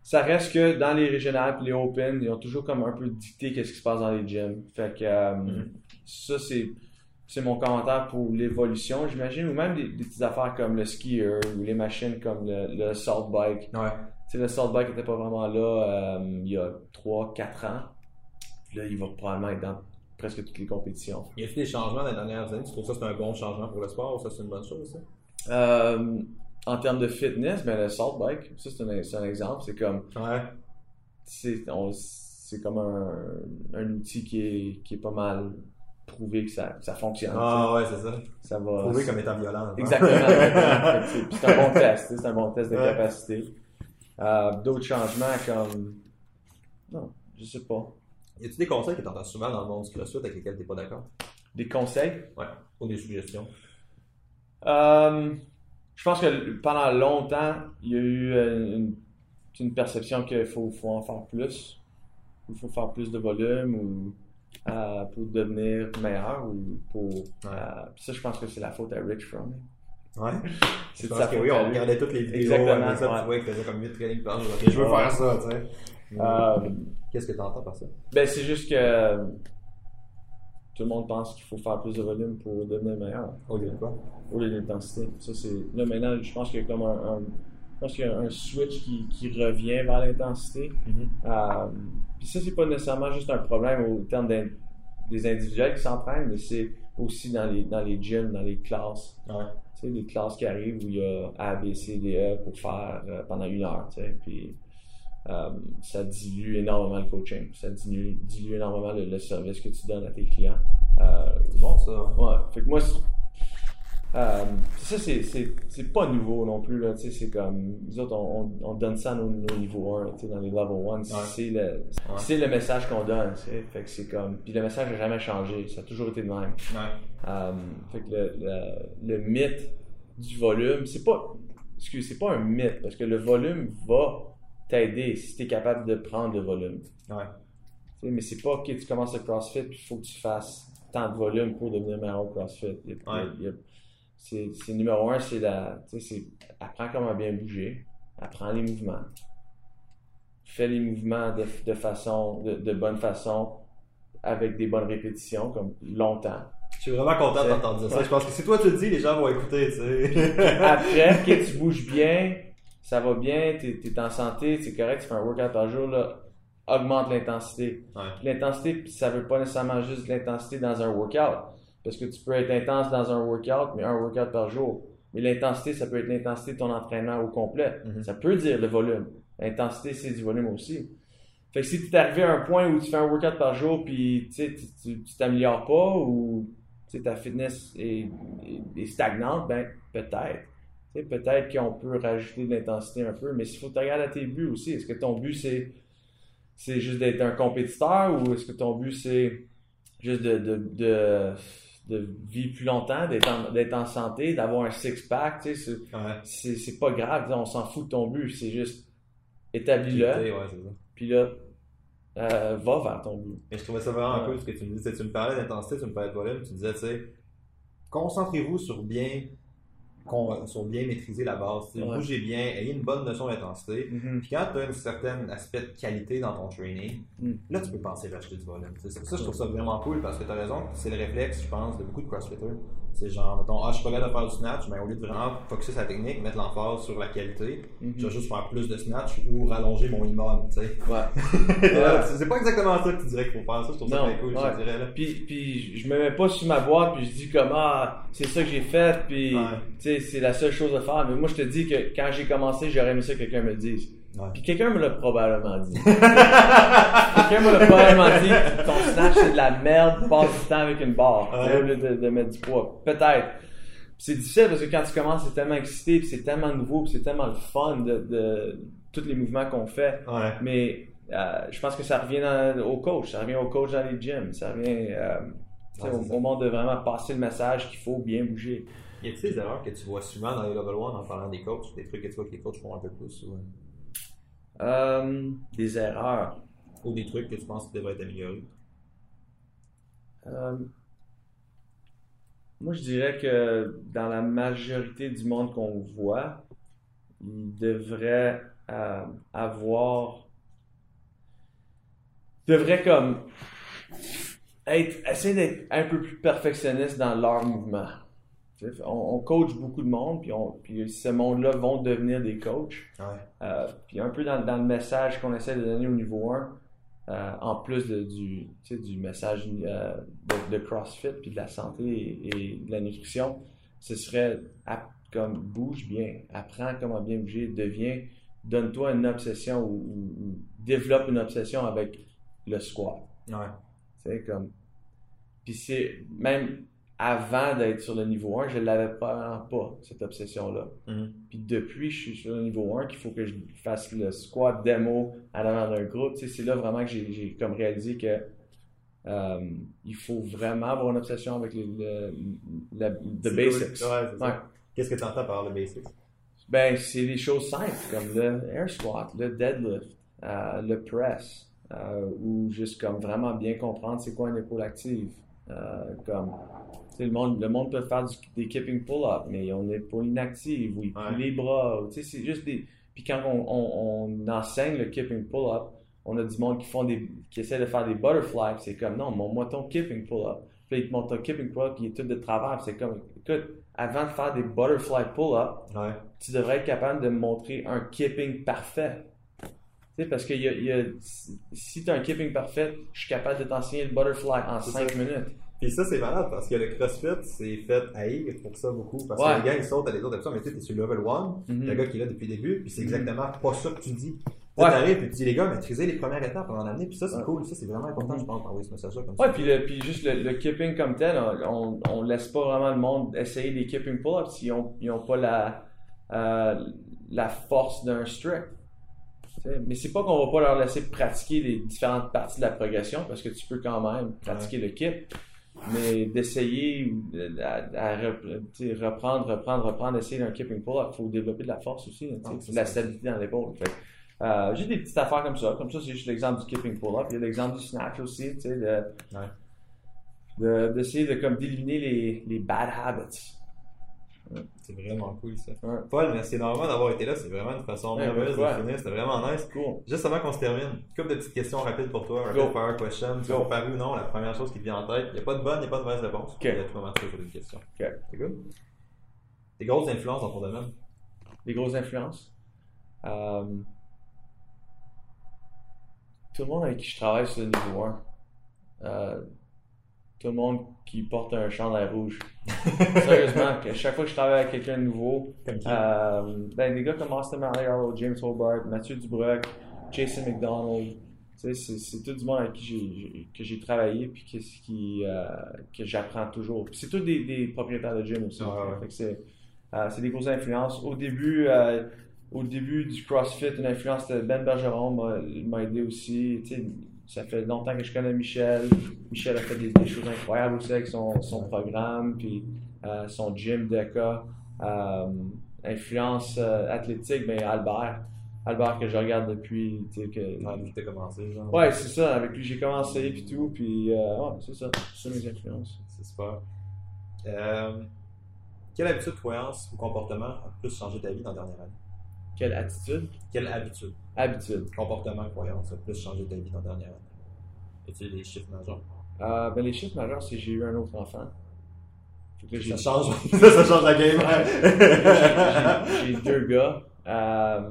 ça reste que dans les régionales et les Open, ils ont toujours comme un peu dicté qu'est-ce qui se passe dans les gyms. Fait que euh, Mhm. ça, c'est. C'est mon commentaire pour l'évolution, j'imagine, ou même des, des petites affaires comme le skier ou les machines comme le, le salt bike. Ouais. Tu sais, le salt bike n'était pas vraiment là euh, il y a 3-4 ans. Puis là, il va probablement être dans presque toutes les compétitions. Y a-t-il des changements dans les dernières années? Tu trouves ça c'est un bon changement pour le sport ou ça c'est une bonne chose, ça? Euh, en termes de fitness, ben, le salt bike, ça c'est un, exemple. C'est comme, Ouais. c'est comme un, un outil qui est, qui est pas mal prouvé que ça, ça fonctionne. Ah ouais, c'est ça. ça va. Prouvé comme étant violent. Exactement. exactement. C'est- un bon test. C'est un bon test de Ouais. capacité. Euh, d'autres changements comme. Non, je sais pas. Y a-tu des conseils que tu entends souvent dans le monde du CrossFit avec lesquels tu n'es pas d'accord? Des conseils? Ouais. Ou des suggestions? Euh, je pense que pendant longtemps, il y a eu une, une perception qu'il faut, faut en faire plus. Il faut faire plus de volume ou euh, pour devenir meilleur ou pour. euh, puis ça, je pense que c'est la faute à Rich Fromm. Ouais. C'est de sa faute oui, on regardait toutes les vidéos, Exactement, ça, ouais. tu vois qu'il faisait comme 8 trainings par jour. Je veux Ouais. faire ça, tu sais. Euh, Qu'est-ce que tu entends par ça? ben, c'est juste que tout le monde pense qu'il faut faire plus de volume pour devenir meilleur. Au lieu de quoi? Au lieu de l'intensité. Ça, c'est. Là, maintenant, je pense qu'il y a comme un. Pense qu'il y a un switch qui, qui revient vers l'intensité. Euh, puis ça, c'est pas nécessairement juste un problème au terme des individuels qui s'entraînent, mais c'est aussi dans les, dans les gyms, dans les classes. Ouais. Tu sais, les classes qui arrivent où il y a A, B, C, D, E pour faire euh, pendant une heure, tu sais. Puis euh, ça dilue énormément le coaching. Ça dilue, dilue énormément le, le service que tu donnes à tes clients. Euh, C'est bon, ça. Ouais, fait que moi, euh, ça, c'est, c'est, c'est pas nouveau non plus, là, tu sais, c'est comme, nous autres, on, on, on donne ça à nos, nos niveaux 1, tu sais, dans les level 1, c'est, le, c'est le message qu'on donne, fait que c'est comme, puis le message n'a jamais changé, ça a toujours été le même. Ouais. Euh, fait que le, le, le mythe du volume, c'est pas, excuse, c'est pas un mythe, parce que le volume va t'aider si tu es capable de prendre le volume. Ouais. Mais c'est pas que tu commences le CrossFit puis il faut que tu fasses tant de volume pour devenir meilleur au CrossFit. Il y a- il y a- c'est, numéro un, c'est la. Tu sais, c'est apprends comment bien bouger, apprends les mouvements. Fais les mouvements de, de façon, de, de bonne façon, avec des bonnes répétitions, comme longtemps. Je suis vraiment content d'entendre dire ça. Je pense que si toi tu le dis, les gens vont écouter, tu sais. Après, que tu bouges bien, ça va bien, tu es, en santé, c'est correct, tu fais un workout par jour, là, augmente l'intensité. Ouais. L'intensité, ça veut pas nécessairement juste l'intensité dans un workout. Parce que tu peux être intense dans un workout, mais un workout par jour. Mais l'intensité, ça peut être l'intensité de ton entraînement au complet. Mhm. Ça peut dire le volume. L'intensité, c'est du volume aussi. Fait que si tu es arrivé à un point où tu fais un workout par jour puis tu t'améliores pas ou ta fitness est, est- est stagnante, ben peut-être. Peut-être qu'on peut rajouter de l'intensité un peu, mais il faut que tu regardes à tes buts aussi. Est-ce que ton but c'est c'est juste d'être un compétiteur ou est-ce que ton but c'est juste de, de, de, de vivre plus longtemps, d'être en, santé, d'avoir un six-pack? tu sais, C'est Ouais. pas grave, on s'en fout de ton but, c'est juste établis-le. Ouais. Puis là, euh, va vers ton but. Mais je trouvais ça vraiment Ouais. cool ce que tu me dis. Tu sais, Tu me parlais d'intensité, tu me parlais de volume, tu disais, tu sais, concentrez-vous sur bien, con- sur bien maîtriser la base. Ouais. Bougez bien, ayez une bonne notion d'intensité. Mhm. Puis quand tu as un certain aspect de qualité dans ton training, Mm. là, tu peux penser à acheter du volume. Ça, je trouve ça vraiment cool parce que tu as raison, c'est le réflexe, je pense, de beaucoup de crossfitters. C'est genre, mettons, ah, je suis pas capable de faire du snatch, mais au lieu de vraiment focuser la technique, mettre l'emphase sur la qualité, Mhm. je vais juste faire plus de snatch ou rallonger mon immeuble, tu sais. Ouais. Ouais, c'est pas exactement ça que tu dirais qu'il faut faire. Ça, je trouve ça Non, très cool, ouais. je dirais. Là. Puis, puis je me mets pas sur ma boîte puis je dis comme ah c'est ça que j'ai fait puis Ouais. tu sais c'est la seule chose à faire mais moi je te dis que quand j'ai commencé j'aurais aimé ça que quelqu'un me le dise Ouais. puis quelqu'un me l'a probablement dit quelqu'un me l'a probablement dit ton snatch c'est de la merde passe du temps avec une barre Ouais. au lieu de, de mettre du poids peut-être Puis c'est difficile parce que quand tu commences c'est tellement excité puis c'est tellement nouveau puis c'est tellement le fun de, de tous les mouvements qu'on fait Ouais. mais euh, je pense que ça revient dans- au coach, ça revient au coach dans les gyms, ça revient euh, au, c'est ça. au monde de vraiment passer le message qu'il faut bien bouger. Y a-t-il des erreurs que tu vois souvent dans les level 1 en parlant des coachs Des trucs que tu vois que les coachs font un peu plus ou, Euh, des erreurs. ou des trucs que tu penses qui devraient être améliorés Euh, moi, je dirais que dans la majorité du monde qu'on voit, il devrait euh, avoir. devrait comme. être, essayer d'être un peu plus perfectionniste dans leur mouvement. On, on coach beaucoup de monde, puis, on, puis ce monde-là vont devenir des coachs. Ouais. Euh, puis un peu dans, dans le message qu'on essaie de donner au niveau 1, euh, en plus de- du, message euh, de, de CrossFit, puis de la santé et, et de la nutrition, ce serait comme bouge bien, apprends comment bien bouger, deviens, donne-toi une obsession ou, ou- ou développe une obsession avec le squat. Ouais. Comme. Puis c'est même avant d'être sur le niveau 1, je l'avais probablement pas, cette obsession-là. Mhm. Puis depuis, je suis sur le niveau 1 qu'il faut que je fasse le squat démo à l'avant d'un groupe. C'est là vraiment que j'ai comme réalisé que euh, il faut vraiment avoir une obsession avec le, le, le- the basics. Ouais. Ouais. Qu'est-ce que tu entends par le basics? Ben, c'est des choses simples comme le air squat, le deadlift, euh, le press, euh, ou juste comme vraiment bien comprendre c'est quoi une épaule active. Euh, comme, le monde, le monde peut faire du- des keeping pull-up, mais ils ont une épaule inactive, ou ils Ouais. les bras, ou, tu sais, c'est juste des... Puis quand on, on, on enseigne le keeping pull-up, on a du monde qui font des, qui essaie de faire des butterflies, puis c'est comme, non, montre-moi ton keeping pull-up. Puis ils te montrent ton keeping pull-up, qui est tout de travers, puis c'est comme, écoute, avant de faire des butterfly pull-up, Ouais. tu devrais être capable de me montrer un keeping parfait. Tu sais, parce que il y a, il y a- si tu as un keeping parfait, je suis capable de t'enseigner le butterfly en C'est 5 ça. minutes. Puis ça, c'est malade parce que le CrossFit, c'est fait haïr pour ça beaucoup. Parce Ouais. que les gars, ils sautent à des autres options, mais tu sais, t'es sur level 1, Mhm. le gars qui est là depuis le début, puis c'est exactement pas ça que tu dis. Ouais. et tu dis, les gars, maîtrisez les premières étapes avant d'amener, puis ça, c'est Ouais. cool. Ça, c'est vraiment important, je pense, d'envoyer ce message-là comme Ouais, ça. puis, le, puis juste le, le keeping comme tel, on, on laisse pas vraiment le monde essayer des keeping pull-ups s'ils ont, ils ont pas la, euh, la force d'un sais, Mais c'est pas qu'on va pas leur laisser pratiquer les différentes parties de la progression parce que tu peux quand même pratiquer le kip, mais d'essayer de- à, sais, reprendre, reprendre, reprendre, essayer d'un keeping pull-up, il faut développer de la force aussi, sais, Ah, la stabilité dans l'épaule. Euh, juste des petites affaires comme ça. Comme ça, c'est juste l'exemple du keeping pull-up. Il y a l'exemple du snatch aussi, tu sais, de, Ouais. de- d'essayer de, comme d'éliminer les, les bad habits. C'est vraiment cool, ça. Ouais. Paul, merci énormément d'avoir été là. C'est vraiment une façon Ouais, merveilleuse ouais. de finir. C'était vraiment nice. Cool. Juste avant qu'on se termine, couple de petites questions rapides pour toi. Rapid fire question. Tu Go. as paru ou non, la première chose qui te vient en tête. Il n'y a pas de bonne, il n'y a pas de mauvaise réponse. Ok. Il y a tout moment peux une question. Ok. C'est good? Tes grosses influences dans ton domaine? Les grosses influences? Euh, tout le monde avec qui je travaille sur le niveau 1. Euh, tout le monde qui porte un chandail rouge. Sérieusement, que chaque fois que je travaille avec quelqu'un de nouveau? Euh, ben, des gars comme Austin Mariello, James Hobart, Mathieu Dubreuil, Jason McDonald, c'est, tout du monde avec qui j'ai, j'ai- que j'ai travaillé puis que, qui, euh, que j'apprends toujours. C'est tous des, des propriétaires de gym aussi. Ouais. C'est, euh, c'est des grosses influences. Au début, au début du CrossFit, une influence de Ben Bergeron m'a, aidé aussi. Ça fait longtemps que je connais Michel. Michel a fait des, des choses incroyables aussi avec son, son programme, puis euh, son gym DECA. Euh, influence euh, athlétique, ben Albert. Albert que je regarde depuis, tu sais, que... Ouais, depuis que t'as commencé, genre. Ouais, c'est ça, avec lui j'ai commencé, puis tout, puis euh, ouais, c'est ça, c'est mes influences. C'est super. Quelle habitude, croyance ou comportement a plus changé ta vie dans la dernière année? Quelle attitude? Quelle habitude, Habitude. comportement, croyance a plus changé ta vie dans la dernière année? Y a-t-il des chiffres majeurs? Euh, ben les chiffres majeurs, c'est que j'ai eu un autre enfant. Là, Ça change, ça change la game. j'ai j'ai deux gars. Euh,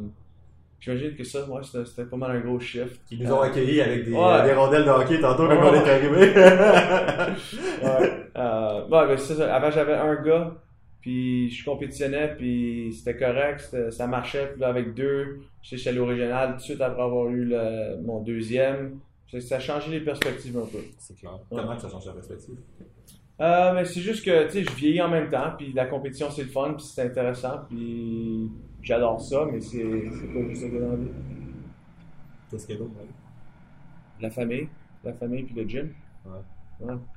J'imagine que ça, moi, c'était c'était pas mal un gros shift. Qui nous ont accueillis avec des, Ouais. des rondelles de hockey tantôt quand Ouais. on est arrivé. Ouais. Euh, ben, c'est ça. Avant, j'avais un gars, puis je compétitionnais, puis c'était correct, ça marchait. Puis là, avec deux, j'étais allé au régional tout de suite après avoir eu le- mon deuxième. Ça a changé les perspectives un peu. C'est clair. Comment ça change la perspective? Euh, mais c'est juste que, tu sais, je vieillis en même temps, puis la compétition, c'est le fun, puis c'est intéressant, puis j'adore ça, mais c'est pas juste ça que j'ai envie. Qu'est-ce qu'il y a d'autre? ouais? La famille, la famille, puis le gym.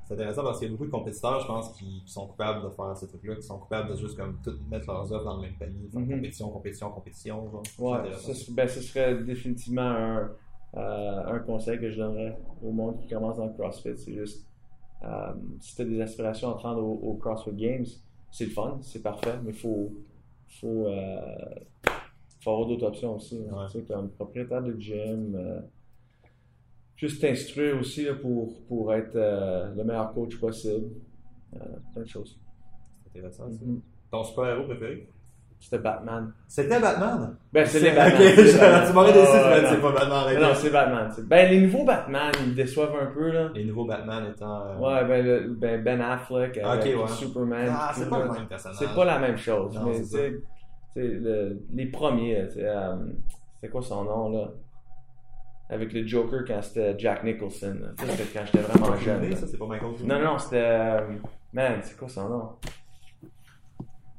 C'est intéressant parce qu'il y a beaucoup de compétiteurs, je pense, qui, qui sont coupables de faire ce truc-là, qui sont coupables de juste comme tout mettre leurs œuvres dans le même panier, faire Mhm. compétition, compétition, compétition. Genre. Ouais, ça, ben, ce serait définitivement un, euh, un conseil que je donnerais au monde qui commence dans le CrossFit. C'est juste, euh, si tu as des aspirations à te rendre au, au CrossFit Games, c'est le fun, c'est parfait, mais il faut, faut, euh, faut avoir d'autres options aussi. hein. Ouais. Tu sais, comme propriétaire de gym, juste t'instruire aussi là, pour, pour être euh, le meilleur coach possible. Euh, plein de choses. C'est intéressant. ça. Mhm. Ton super-héros préféré? C'était Batman. C'était Batman? Ben, c'est les Batman. c'est Batman. tu m'aurais Ah, dit non. c'est pas Batman. Arrête. non, c'est Batman. c'est- Ben, les nouveaux Batman, ils me déçoivent un peu, là. Les nouveaux Batman étant. euh, Ouais, ben, le- ben, Ben Affleck avec Ok, ouais. Superman. Ah, c'est pas le même personnage. C'est pas la même chose. Non, mais c'est le- les premiers, sais, euh, c'était quoi son nom, là? Avec le Joker quand c'était Jack Nicholson. Ça, c'était quand j'étais vraiment jeune. Ça, c'est pas Michael Keaton? Non, non, c'était. euh, man, c'est quoi son nom?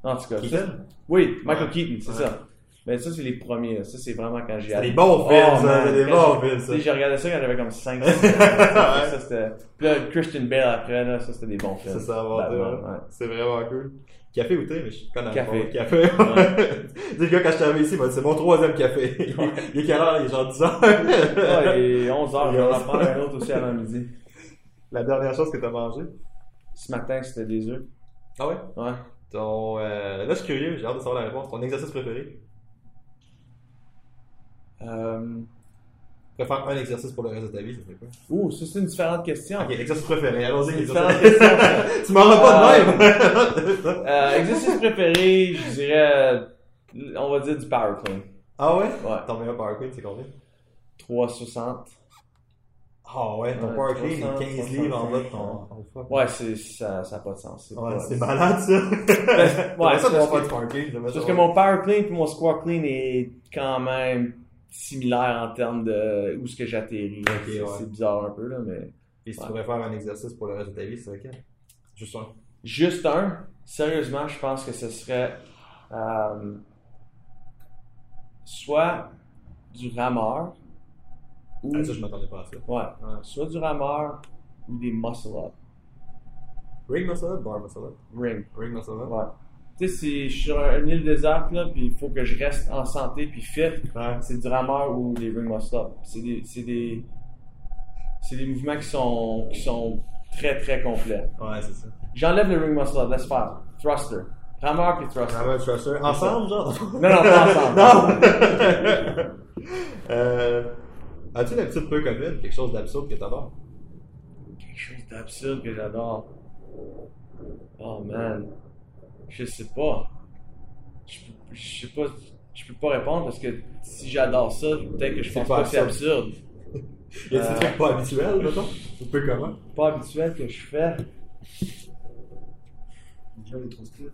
En tout cas. ça- Keaton? oui, Michael Ouais. Keaton, c'est Ouais. ça. Mais ça, c'est les premiers. Ça, c'est vraiment quand j'ai. C'est des bons films, Oh, ça. C'est des bons films, ça. j'ai regardé ça quand j'avais comme 5 Ouais. Ça, c'était. Puis là, Christian Bale après, là, ça, c'était des bons films. C'est ça, Batman, de- ouais. C'est vraiment cool. Café ou thé, mais je connais Café. pas. Café. Tu sais, le gars, quand je suis arrivé ici, il m'a dit, c'est mon troisième café. il est quelle heure? Il est genre 10 heures. Ouais, et 11h, je vais Et en 11 prendre un autre aussi avant midi. La dernière chose que t'as mangé? Ce matin, c'était des œufs. Ah ouais? Ouais. Ton, euh, là, je suis curieux, j'ai hâte de savoir la réponse. Ton exercice préféré? Euh... Tu peux faire un exercice pour le reste de ta vie, ça fait quoi? Ouh, ça, c'est une différente question. Ok, exercice préféré, allons-y. Différente question. tu m'en rends pas de même! Euh, exercice préféré, je dirais, euh, on va dire du power clean. ah ouais? Ouais. Ton meilleur power clean, c'est combien? 360. Ah ouais, ton power clean 300, est 15 livres en bas de ton. 300. ton fuck. Ouais, c'est, ça, ça n'a pas de sens. C'est Ouais, pas- c'est malade ça. ouais, ouais, ça parce faire que- du power clean. parce ça. que mon power clean et mon squat clean est quand même similaire en termes de où ce que j'atterris. C'est, ouais. c'est bizarre un peu, là, mais. Et si tu pourrais faire un exercice pour le reste de ta vie, c'est lequel? Juste un. Juste un, sérieusement, je pense que ce serait euh, soit du rameur ou Ah, ça, je m'attendais pas à ça. ouais, Ouais. soit du rameur ou des muscle up, Ring muscle up, bar muscle up. ring. Ring muscle up. Ouais. Tu sais, si je suis sur une île déserte là, puis il faut que je reste en santé puis fit, Ouais. c'est du rameur ou des ring muscle up. C'est des, c'est des, c'est des mouvements qui sont, qui sont très très complets. Ouais, c'est ça. J'enlève le ring muscle up, laisse faire. Thruster, rameur puis thruster. Ramon Trusser. Ensemble, genre? Non, non, pas ensemble. non! euh, As-tu une habitude peu commune, quelque chose d'absurde que t'adores? Quelque chose d'absurde que j'adore. Oh man. Je sais pas. Je, je sais pas. Je peux pas répondre parce que si j'adore ça, peut-être que je pense pas pas que c'est absurde. absurde. Y a des Euh, trucs pas habituels, mettons? Ou peu commun? Pas habituel que je fais. Déjà, les stiff.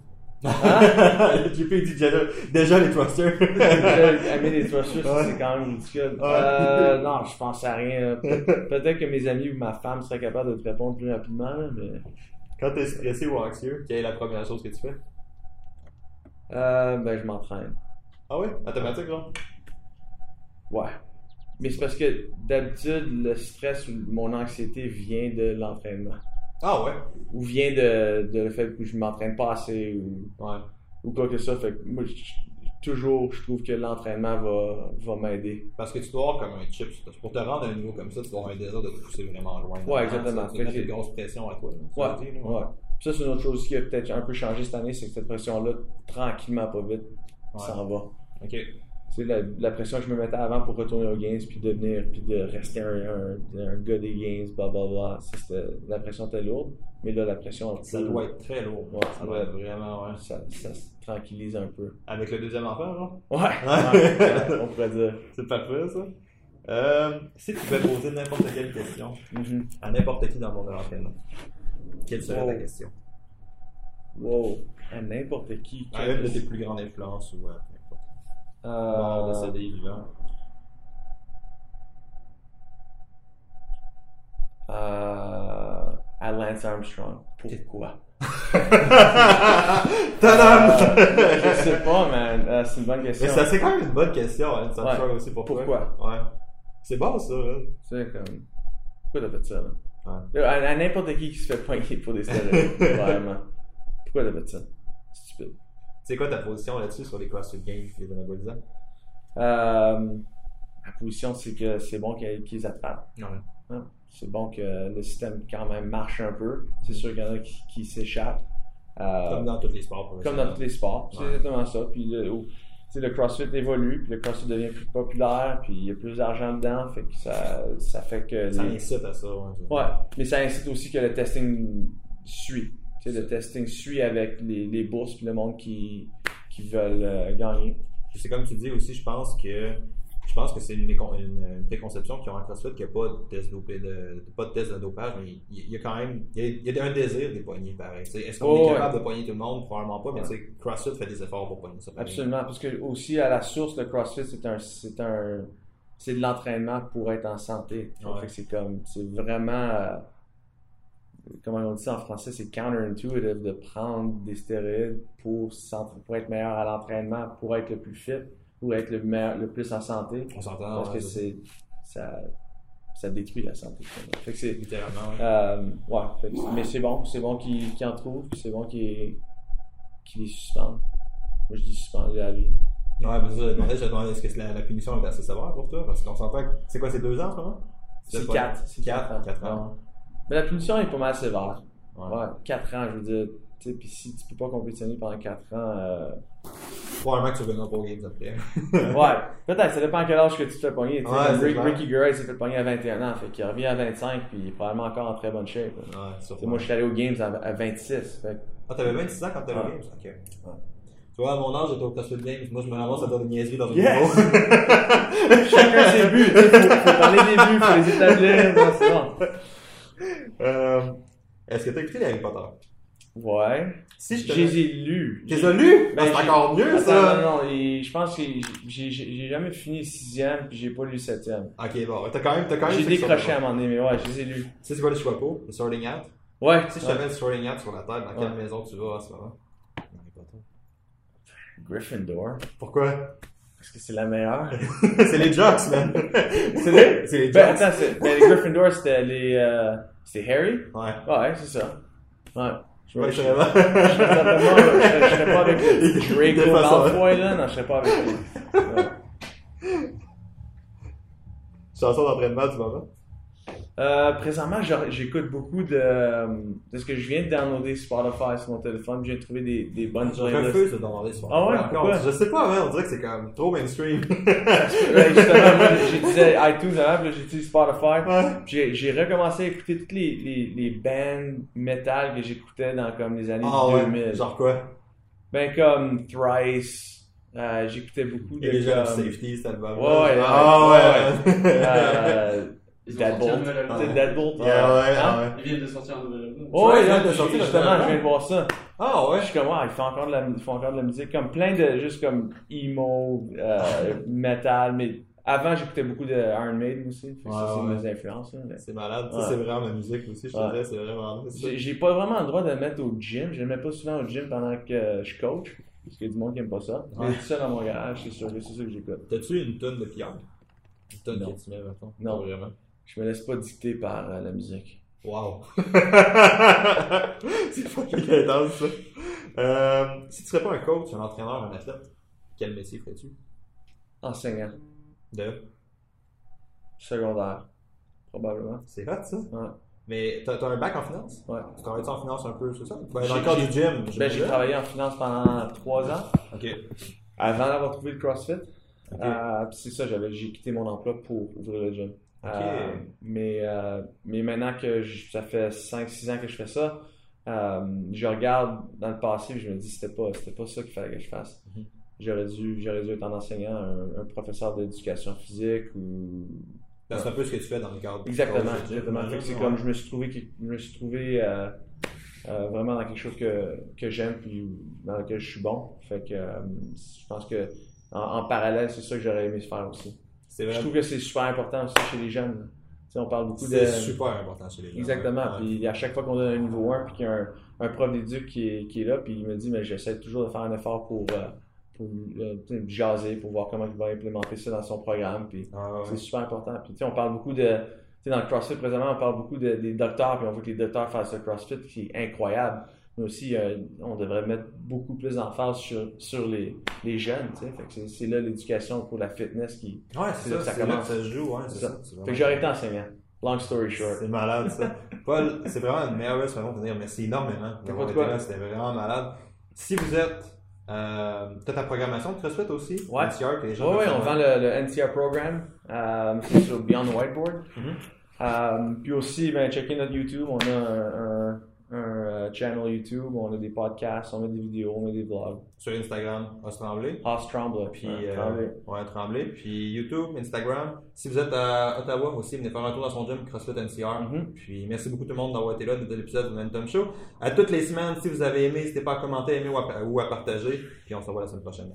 Hein? JP dit déjà, déjà les thrusters. J'ai aimé les thrusters, Ouais. c'est quand même ridicule. Ouais. Euh, non, je pense à rien. Pe- Peut-être que mes amis ou ma femme seraient capables de te répondre plus rapidement, là, mais. Quand t'es stressé ou anxieux, quelle est la première chose que tu fais? Euh, ben, je m'entraîne. Ah ouais? Automatique, genre? Ouais. Mais c'est parce que d'habitude, le stress ou mon anxiété vient de l'entraînement. Ah ouais? Ou vient de, de le fait que je m'entraîne pas assez ou, Ouais. ou quoi que ça. Fait que moi, je- toujours, je trouve que l'entraînement va, va m'aider. Parce que tu dois avoir comme un chip. Pour te rendre à un niveau comme ça, tu dois avoir un désir de te pousser vraiment loin. Ouais, exactement. Ça, une grosse pression à toi. là, Ouais. Ça, c'est une autre chose qui a peut-être un peu changé cette année, c'est que cette pression-là, tranquillement, pas vite, Ouais. s'en va. Ok. Tu sais, la, la pression que je me mettais avant pour retourner aux Games, puis devenir, puis de rester un, un, un gars des Games, blablabla, la pression était lourde, mais là, la pression, Ça doit être très lourd. Ouais, ça doit être vraiment, ouais. ça, ça se tranquillise un peu. Avec le deuxième enfant, genre? Ouais, Ouais. ouais, on pourrait dire. C'est parfait, ça. Euh, si tu pouvais poser n'importe quelle question Mhm. à n'importe qui dans le monde de l'entraînement, quelle serait Wow. ta question? Wow, à n'importe qui. À une de tes plus grandes influences ou euh, peu importe. Mort, Euh, euh, à Lance Armstrong. Pourquoi? Tadam! Euh, je sais pas, man. Euh, c'est une bonne question. Mais ça, c'est quand même une bonne question, ça me Ouais. aussi pour toi. Pourquoi? Ouais. C'est bon, ça, hein? Sais, comme. Pourquoi t'as fait ça, là? Ouais. À, à n'importe qui qui se fait poigner pour des stéroïdes. vraiment. Pourquoi t'as fait ça? Stupide. C'est quoi ta position là-dessus sur les CrossFit Games et les anabolisants? Euh, ma position, c'est que c'est bon qu'ils attrapent. Ouais. hein? C'est bon que le système, quand même, marche un peu. C'est sûr qu'il y en a qui, qui s'échappent. Euh, Comme dans tous les sports. comme dans tous les sports. C'est Ouais. exactement ça. Puis le, CrossFit évolue, puis le CrossFit devient plus populaire, puis il y a plus d'argent dedans, fait que ça, ça fait que Ça les- incite à ça, ouais. Ouais, mais ça incite aussi que le testing suit. Tu sais, le testing suit avec les, les bourses puis le monde qui, qui veulent euh, gagner. C'est comme tu dis aussi, je pense que je pense que c'est une, une, préconception qui ont en CrossFit qu'il n'y a pas de test dopé de, pas de test de dopage, mais il, il y a quand même il y a, il y a un désir des poignées pareil. Est-ce qu'on Oh, est ouais. capable de poigner tout le monde? Probablement pas, mais Ouais. CrossFit fait des efforts pour poigner ça. Absolument, parce que aussi à la source, le CrossFit, c'est un, c'est un, c'est de l'entraînement pour être en santé. Ouais. C'est comme, c'est vraiment, euh, comment on dit ça en français, c'est counterintuitive de prendre des stéroïdes pour, être meilleur à l'entraînement, pour être le plus fit, pour être le meilleur, le plus en santé. On s'entend. Parce ouais, que c'est, ça, ça détruit la santé. Fait que c'est, Littéralement. ouais. Euh, ouais, fait que- mais c'est bon, c'est bon qu'ils en trouvent, c'est bon qu'ils les suspendent. Moi je dis suspendre à vie. Ouais, mais ça, je demandais, je demandais, est-ce que la, la punition est assez sévère pour toi? Parce qu'on s'entend que c'est quoi, c'est deux ans moment? C'est 4. C'est Quatre, 4 ans. quatre ans. Ouais. Mais la punition est pas mal sévère. Ouais. Ouais, 4 ans, je veux dire. Tu sais, puis si tu peux pas compétitionner pendant 4 ans, euh... Probablement que tu reviendras pas aux Games après. ouais, peut-être, ça dépend à quel âge que tu te fais pogner. Ouais. Ricky Gervais s'est fait pogner à 21 ans, fait qu'il revient à 25, puis il est probablement encore en très bonne shape. Ouais, moi, je suis allé aux Games à, à 26, fait Ah, t'avais 26 ans quand t'allais aux Ouais. Games? Ok. Tu vois, à mon âge, j'étais au CrossFit Games. Moi, je me ramasse à faire des niaiseries dans une Yes! Chacun ses buts, faut, faut parler des buts, faut les établir, c'est bon. Euh, Est-ce que t'as écouté les Harry Potter? Ouais. Si je Je te les ai lus. Tu les as lus? Ben, Ben, c'est encore mieux, Attends, ça! non, non, et je pense que j'ai jamais fini le sixième, puis j'ai pas lu le septième. Ok, bon, t'as quand même, t'as quand même J'ai décroché à un moment donné, mais ouais, je les ai lus. Tu sais, c'est quoi le Schwapo? Le Sorting Hat? Ouais, Si je ouais. t'avais le Sorting Hat sur la tête, dans quelle Ouais. maison tu vas en ce moment? Harry Potter. Gryffindor. Pourquoi? Parce que c'est la meilleure. c'est les Jocks, man! C'est les- C'est les Ben, Jocks. attends, c'est- ben, les Gryffindor, c'était les. Euh, c'était Harry? Ouais. Ouais, c'est ça. Ouais. Je je serais pas avec Draco Malfoy, là. Non, je serais pas avec lui. Ouais. Chanson d'entraînement du moment. Euh, présentement, j'écoute beaucoup de, de ce que je viens de downloader Spotify sur mon téléphone. Je viens de trouver des, des bonnes Je refuse de demander sur Ah ouais, Encore, pourquoi? Je sais pas, man, on dirait que c'est comme trop mainstream. Ouais, justement, moi, j'utilisais iTunes avant, puis là, j'utilise Spotify. ouais. Puis J'ai j'ai recommencé à écouter toutes les, les, les bands metal que j'écoutais dans comme les années Ah ouais, 2000. genre quoi? Ben comme Thrice, euh, j'écécoutais beaucoup de Et les comme, safety, cet album. Ouais, ouais, Ah ouais! euh, Ils album. C'est Deadbolt. Yeah, ouais, Hein? ah ouais. Ils viennent de sortir un nouvel album. Oh, ouais, Ouais, là, de sortir justement, je viens de voir ça. Ah ouais? Je suis comme, ouais, ils font encore de la, ils font encore de la musique, comme plein de, juste comme emo, euh, metal, mais avant j'écoutais beaucoup de Iron Maiden aussi, fait que Ouais, ça c'est ouais. mes influences. là. C'est malade. Ouais. Ça, c'est vraiment ma musique aussi, je te Ouais. dirais. C'est vraiment. J'ai pas vraiment le droit de le mettre au gym, je le mets pas souvent au gym pendant que je coach, parce qu'il y a du monde qui aime pas ça. Ouais. Mais tout ça dans mon garage, c'est sûr que c'est ça que j'écoute. T'as-tu une tonne de Pierre? Une tonne Non. que tu mets, mettons? Non. Pas vraiment. Je me laisse pas dicter par euh, la musique. Wow! c'est fucking intense, ça. Euh, si tu serais pas un coach, un entraîneur, un athlète, quel métier ferais-tu? Enseignant, De? secondaire, probablement. C'est hot, ça? Ouais. Mais t'as, t'as un bac en finance? Ouais. Tu travailles en finance un peu, c'est ça? Ben, J'ai- dans le cadre j'ai- du gym, Ben, j'ai travaillé en finance pendant trois ans, Ok. avant d'avoir trouvé le CrossFit. Ok. Euh, c'est ça, j'avais, j'ai quitté mon emploi pour ouvrir le gym. Euh, mais, euh, mais maintenant que je- ça fait 5-6 ans que je fais ça, euh, je regarde dans le passé et je me dis c'était pas, c'était pas ça qu'il fallait que je fasse. Mhm. J'aurais dû, j'aurais dû être un enseignant, un, un professeur d'éducation physique ou. C'est un peu ce que tu fais dans le cadre Exactement, exactement. C'est comme je me suis trouvé, je me suis trouvé vraiment dans quelque chose que, que j'aime puis dans lequel je suis bon. Fait que je pense que en, en parallèle, c'est ça que j'aurais aimé faire aussi. Je trouve que c'est super important aussi chez les jeunes. On parle beaucoup de. C'est super important chez les gens. Exactement. Ouais. Puis à chaque fois qu'on donne un niveau 1 puis qu'il y a un, un prof d'éduc qui est, qui est là, puis il me dit mais j'essaie toujours de faire un effort pour, euh, pour euh, jaser, pour voir comment il va implémenter ça dans son programme. Puis Ah, ouais. c'est super important. Puis tu sais, on parle beaucoup de. Tu sais, dans le CrossFit, présentement, on parle beaucoup de- des docteurs, puis on voit que les docteurs fassent le CrossFit qui est incroyable. Mais aussi, euh, on devrait mettre beaucoup plus d'emphase sur, sur les, les jeunes. C'est- là l'éducation pour la fitness qui. Ouais, C'est ça, ça c'est là commence. que ça se joue, ouais, c'est ça. ça. Fait que j'aurais été enseignant. Long story short. C'est malade, ça. Paul, c'est vraiment une merveilleuse façon de dire merci énormément. C'était vraiment malade. Si vous êtes. Euh, t'as ta programmation de CrossFit aussi? Ouais. NCR, que les gens Oui, peuvent on vend le, le NCR programme euh, c'est sur Beyond the Whiteboard. Mhm. Euh, puis aussi, ben, checker notre YouTube. On a un, un, un, euh, channel YouTube, on a des podcasts, on a des vidéos, on a des vlogs. Sur Instagram, Os Tremblay. House Tremblay. Puis, euh, Tremblay. ouais, Tremblay. Puis YouTube, Instagram. Si vous êtes à Ottawa aussi, venez faire un tour dans son gym CrossFit NCR. Mhm. Puis merci beaucoup tout le monde d'avoir été là dans l'épisode du Momentum Show. À toutes les semaines, si vous avez aimé, n'hésitez pas à commenter, aimer ou à, ou à partager. Puis on se revoit la semaine prochaine.